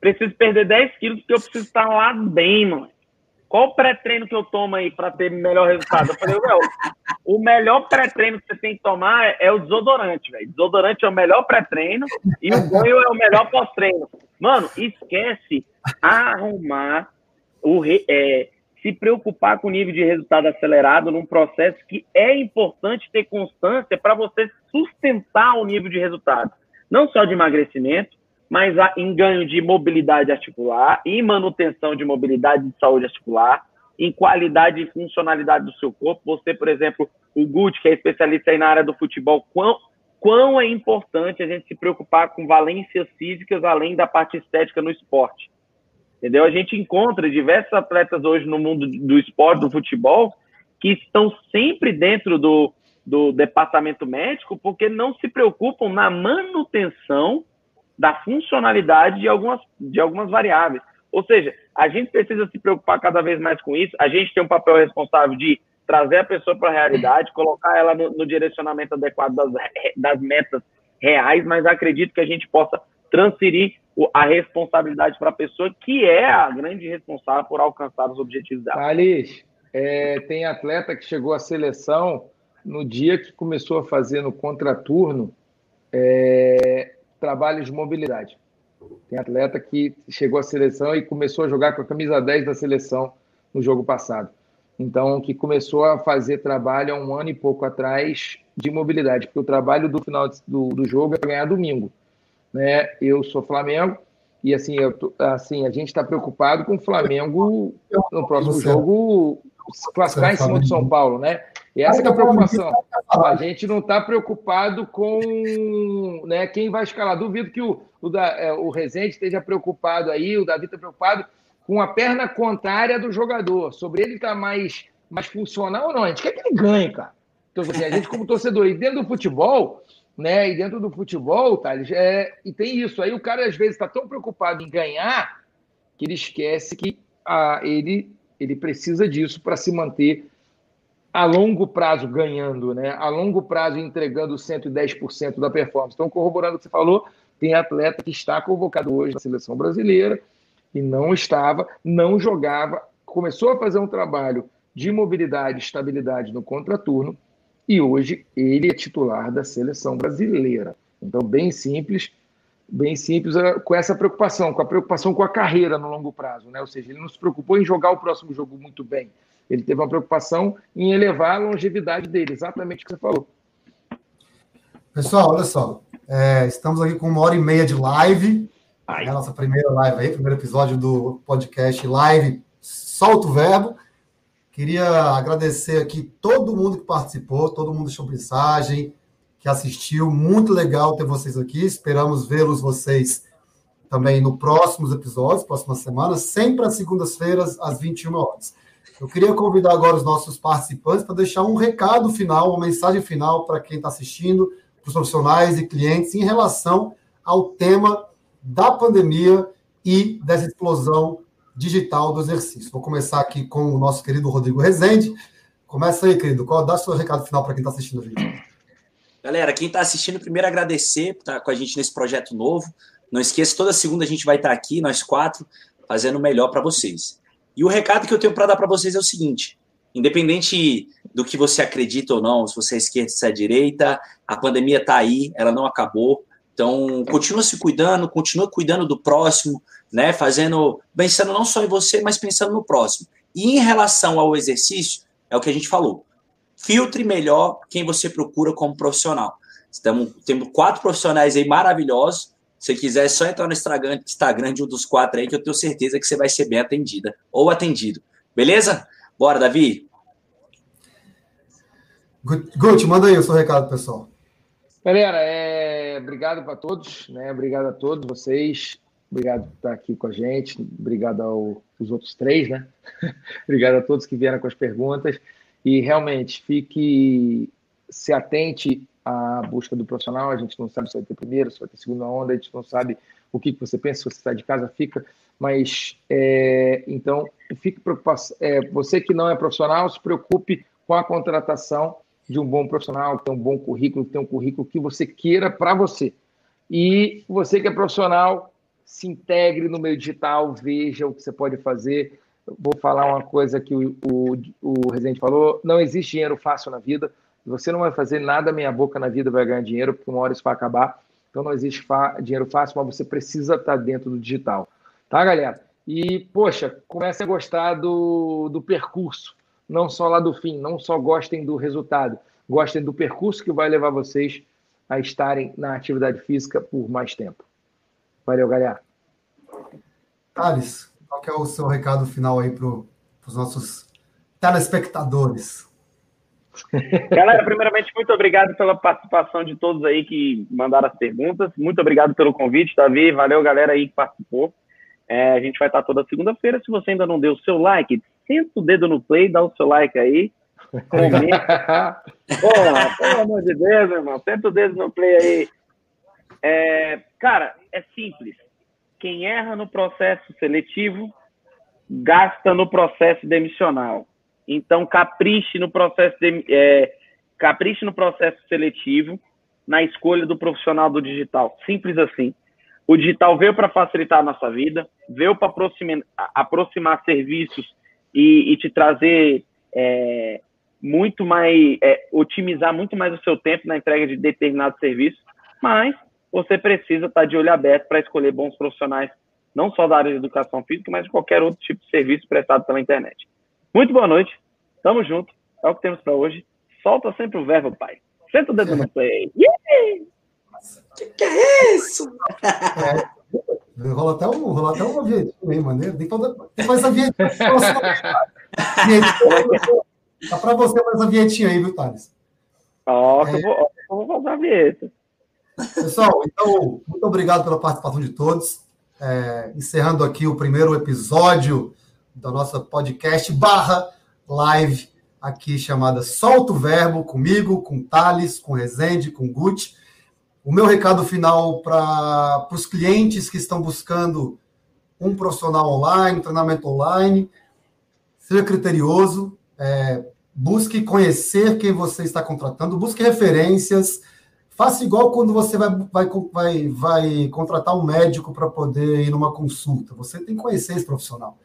preciso perder 10 quilos porque eu preciso estar lá bem, mano. Qual o pré-treino que eu tomo aí para ter melhor resultado? Eu falei, Well, o melhor pré-treino que você tem que tomar é o desodorante, velho. Desodorante é o melhor pré-treino e o banho é o melhor pós-treino. Mano, esquece arrumar o re, é, se preocupar com o nível de resultado acelerado num processo que é importante ter constância para você sustentar o nível de resultado. Não só de emagrecimento, mas em ganho de mobilidade articular, em manutenção de mobilidade de saúde articular, em qualidade e funcionalidade do seu corpo. Você, por exemplo, o Gucci, que é especialista aí na área do futebol, quão, quão é importante a gente se preocupar com valências físicas além da parte estética no esporte. Entendeu? A gente encontra diversos atletas hoje no mundo do esporte, do futebol, que estão sempre dentro do, do departamento médico porque não se preocupam na manutenção da funcionalidade de algumas, de algumas variáveis. Ou seja, a gente precisa se preocupar cada vez mais com isso. A gente tem um papel responsável de trazer a pessoa para a realidade, colocar ela no, no direcionamento adequado das, das metas reais, mas acredito que a gente possa transferir a responsabilidade para a pessoa que é a grande responsável por alcançar os objetivos dela. Alice, é, tem atleta que chegou à seleção no dia que começou a fazer no contraturno é, trabalhos de mobilidade. Tem atleta que chegou à seleção e começou a jogar com a camisa 10 da seleção no jogo passado. Então, que começou a fazer trabalho há um ano e pouco atrás de mobilidade, porque o trabalho do final do, do jogo é ganhar domingo. Né? Eu sou Flamengo e assim, eu, assim a gente está preocupado com o Flamengo no próximo jogo classificar em cima do São Paulo, né? E essa é a preocupação. A gente não está preocupado com né, quem vai escalar. Duvido que o, o, da, é, o Rezende esteja preocupado aí, o Davi está preocupado com a perna contrária do jogador. Sobre ele estar tá mais, mais funcional ou não. A gente quer que ele ganhe, cara. Então, assim, a gente, como torcedor, e dentro do futebol, né? E dentro do futebol, Thales, é, e tem isso. Aí o cara, às vezes, está tão preocupado em ganhar que ele esquece que ah, ele, ele precisa disso para se manter a longo prazo ganhando, né? A longo prazo entregando 110% da performance. Então, corroborando o que você falou, tem atleta que está convocado hoje na seleção brasileira e não estava, não jogava, começou a fazer um trabalho de mobilidade e estabilidade no contraturno e hoje ele é titular da seleção brasileira. Então, bem simples, bem simples é, com essa preocupação, com a preocupação com a carreira no longo prazo, né? Ou seja, ele não se preocupou em jogar o próximo jogo muito bem ele teve uma preocupação em elevar a longevidade dele, exatamente o que você falou. Pessoal, olha só. É, estamos aqui com uma hora e meia de live. É a nossa primeira live aí, primeiro episódio do podcast Live Solta o Verbo. Queria agradecer aqui todo mundo que participou, todo mundo deixou mensagem, que assistiu. Muito legal ter vocês aqui. Esperamos vê-los vocês também no próximos episódios, próxima semana, sempre às segundas-feiras, às 21 horas. Eu queria convidar agora os nossos participantes para deixar um recado final, uma mensagem final para quem está assistindo, para os profissionais e clientes, em relação ao tema da pandemia e dessa explosão digital do exercício. Vou começar aqui com o nosso querido Rodrigo Rezende. Começa aí, querido. Qual dá o seu recado final para quem está assistindo o vídeo? Galera, quem está assistindo, primeiro agradecer por estar com a gente nesse projeto novo. Não esqueça, toda segunda a gente vai estar aqui, nós quatro, fazendo o melhor para vocês. E o recado que eu tenho para dar para vocês é o seguinte: independente do que você acredita ou não, se você é esquerda, se é direita, a pandemia está aí, ela não acabou. Então, continua se cuidando, continua cuidando do próximo, né? Fazendo, pensando não só em você, mas pensando no próximo. E em relação ao exercício, é o que a gente falou. Filtre melhor quem você procura como profissional. Estamos, temos quatro profissionais aí maravilhosos se quiser, é só entrar no Instagram, Instagram de um dos quatro aí, que eu tenho certeza que você vai ser bem atendida ou atendido. Beleza? Bora, Davi? Guti, manda aí o seu recado, pessoal. Galera, é... obrigado para todos, né? Obrigado a todos vocês. Obrigado por estar aqui com a gente. Obrigado aos outros três, né? Obrigado a todos que vieram com as perguntas. E realmente, fique se atente à busca do profissional. A gente não sabe se vai ter primeiro, se vai ter segunda onda, a gente não sabe o que você pensa, se você está de casa, fica. Mas, é, então, fique preocupado. É, você que não é profissional, se preocupe com a contratação de um bom profissional, que tem um bom currículo, que tem um currículo que você queira para você. E você que é profissional, se integre no meio digital, veja o que você pode fazer. Vou falar uma coisa que o, o, o falou: não existe dinheiro fácil na vida. Você não vai fazer nada meia boca na vida, vai ganhar dinheiro, porque uma hora isso vai acabar. Então não existe dinheiro fácil, mas você precisa estar dentro do digital. Tá, galera? E, poxa, comecem a gostar do, do percurso, não só lá do fim, não só gostem do resultado, gostem do percurso que vai levar vocês a estarem na atividade física por mais tempo. Valeu, galera. Thales, qual é o seu recado final aí para os nossos telespectadores? Galera, primeiramente, muito obrigado pela participação de todos aí que mandaram as perguntas. Muito obrigado pelo convite, Davi. Valeu, galera aí que participou. É, a gente vai estar toda segunda-feira. Se você ainda não deu o seu like, senta o dedo no play, dá o seu like aí. Comenta. Porra, pelo amor de Deus, meu irmão. Senta o dedo no play aí. É, cara, é simples. Quem erra no processo seletivo, gasta no processo demissional. Então, capriche no processo de, é, capriche no processo seletivo, na escolha do profissional do digital. Simples assim. O digital veio para facilitar a nossa vida, veio para aproximar, aproximar serviços e, e te trazer é, muito mais, é, otimizar muito mais o seu tempo na entrega de determinados serviços, mas você precisa estar tá de olho aberto para escolher bons profissionais, não só da área de educação física, mas de qualquer outro tipo de serviço prestado pela internet. Muito boa noite. Tamo junto. É o que temos para hoje. Solta sempre o verbo, pai. Senta o dedo no play. Yeah! Que que é isso? É, rola até, um, rola até uma vietinha aí, maneiro. Tem que fazer essa vietinha. Dá para você fazer essa vietinha aí, viu, Thales? Ó, é. eu, vou, eu vou fazer a vieta. Pessoal, então, muito obrigado pela participação de todos. É, encerrando aqui o primeiro episódio da nossa podcast barra live aqui chamada Solta o Verbo, comigo, com Thales, com Rezende, com Gucci. O meu recado final para os clientes que estão buscando um profissional online, um treinamento online, seja criterioso, é, busque conhecer quem você está contratando, busque referências, faça igual quando você vai, vai, vai, vai contratar um médico para poder ir numa consulta. Você tem que conhecer esse profissional.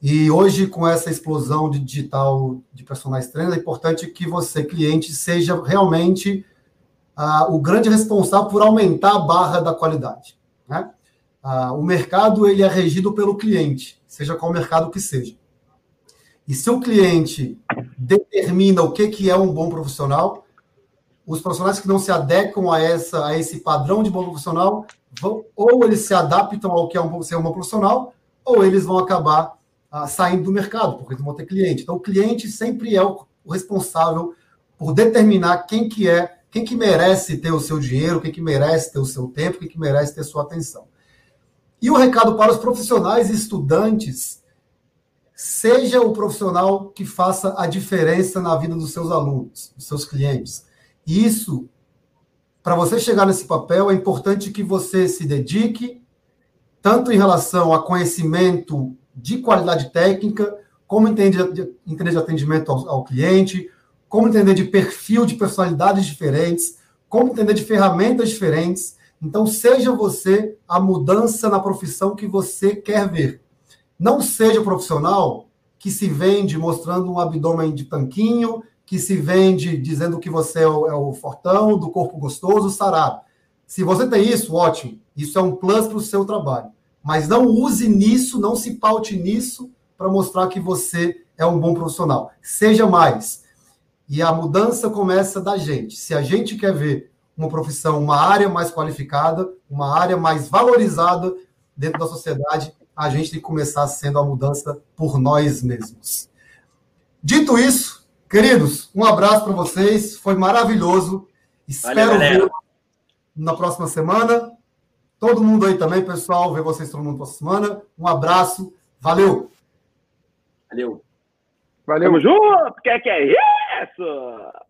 E hoje, com essa explosão de digital de personagens trainers, é importante que você, cliente, seja realmente ah, o grande responsável por aumentar a barra da qualidade. Né? Ah, o mercado ele é regido pelo cliente, seja qual mercado que seja. E se o cliente determina o que, que é um bom profissional, os profissionais que não se adequam a, essa, a esse padrão de bom profissional, vão, ou eles se adaptam ao que é um, ser um bom profissional, ou eles vão acabar saindo do mercado, porque não vão ter cliente. Então, o cliente sempre é o, o responsável por determinar quem que é, quem que merece ter o seu dinheiro, quem que merece ter o seu tempo, quem que merece ter sua atenção. E o recado para os profissionais e estudantes, seja o profissional que faça a diferença na vida dos seus alunos, dos seus clientes. Isso, para você chegar nesse papel, é importante que você se dedique, tanto em relação a conhecimento de qualidade técnica, como entender de, entender de atendimento ao, ao cliente, como entender de perfil de personalidades diferentes, como entender de ferramentas diferentes. Então, seja você a mudança na profissão que você quer ver. Não seja profissional que se vende mostrando um abdômen de tanquinho, que se vende dizendo que você é o, é o fortão, do corpo gostoso, sarado. Se você tem isso, ótimo. Isso é um plus para o seu trabalho. Mas não use nisso, não se paute nisso para mostrar que você é um bom profissional. Seja mais. E a mudança começa da gente. Se a gente quer ver uma profissão, uma área mais qualificada, uma área mais valorizada dentro da sociedade, a gente tem que começar sendo a mudança por nós mesmos. Dito isso, queridos, um abraço para vocês. Foi maravilhoso. Espero ver na próxima semana. Todo mundo aí também, pessoal. Ver vocês todo mundo próxima semana. Um abraço. Valeu! Valeu! Valeu! Tamo junto! Que que é isso?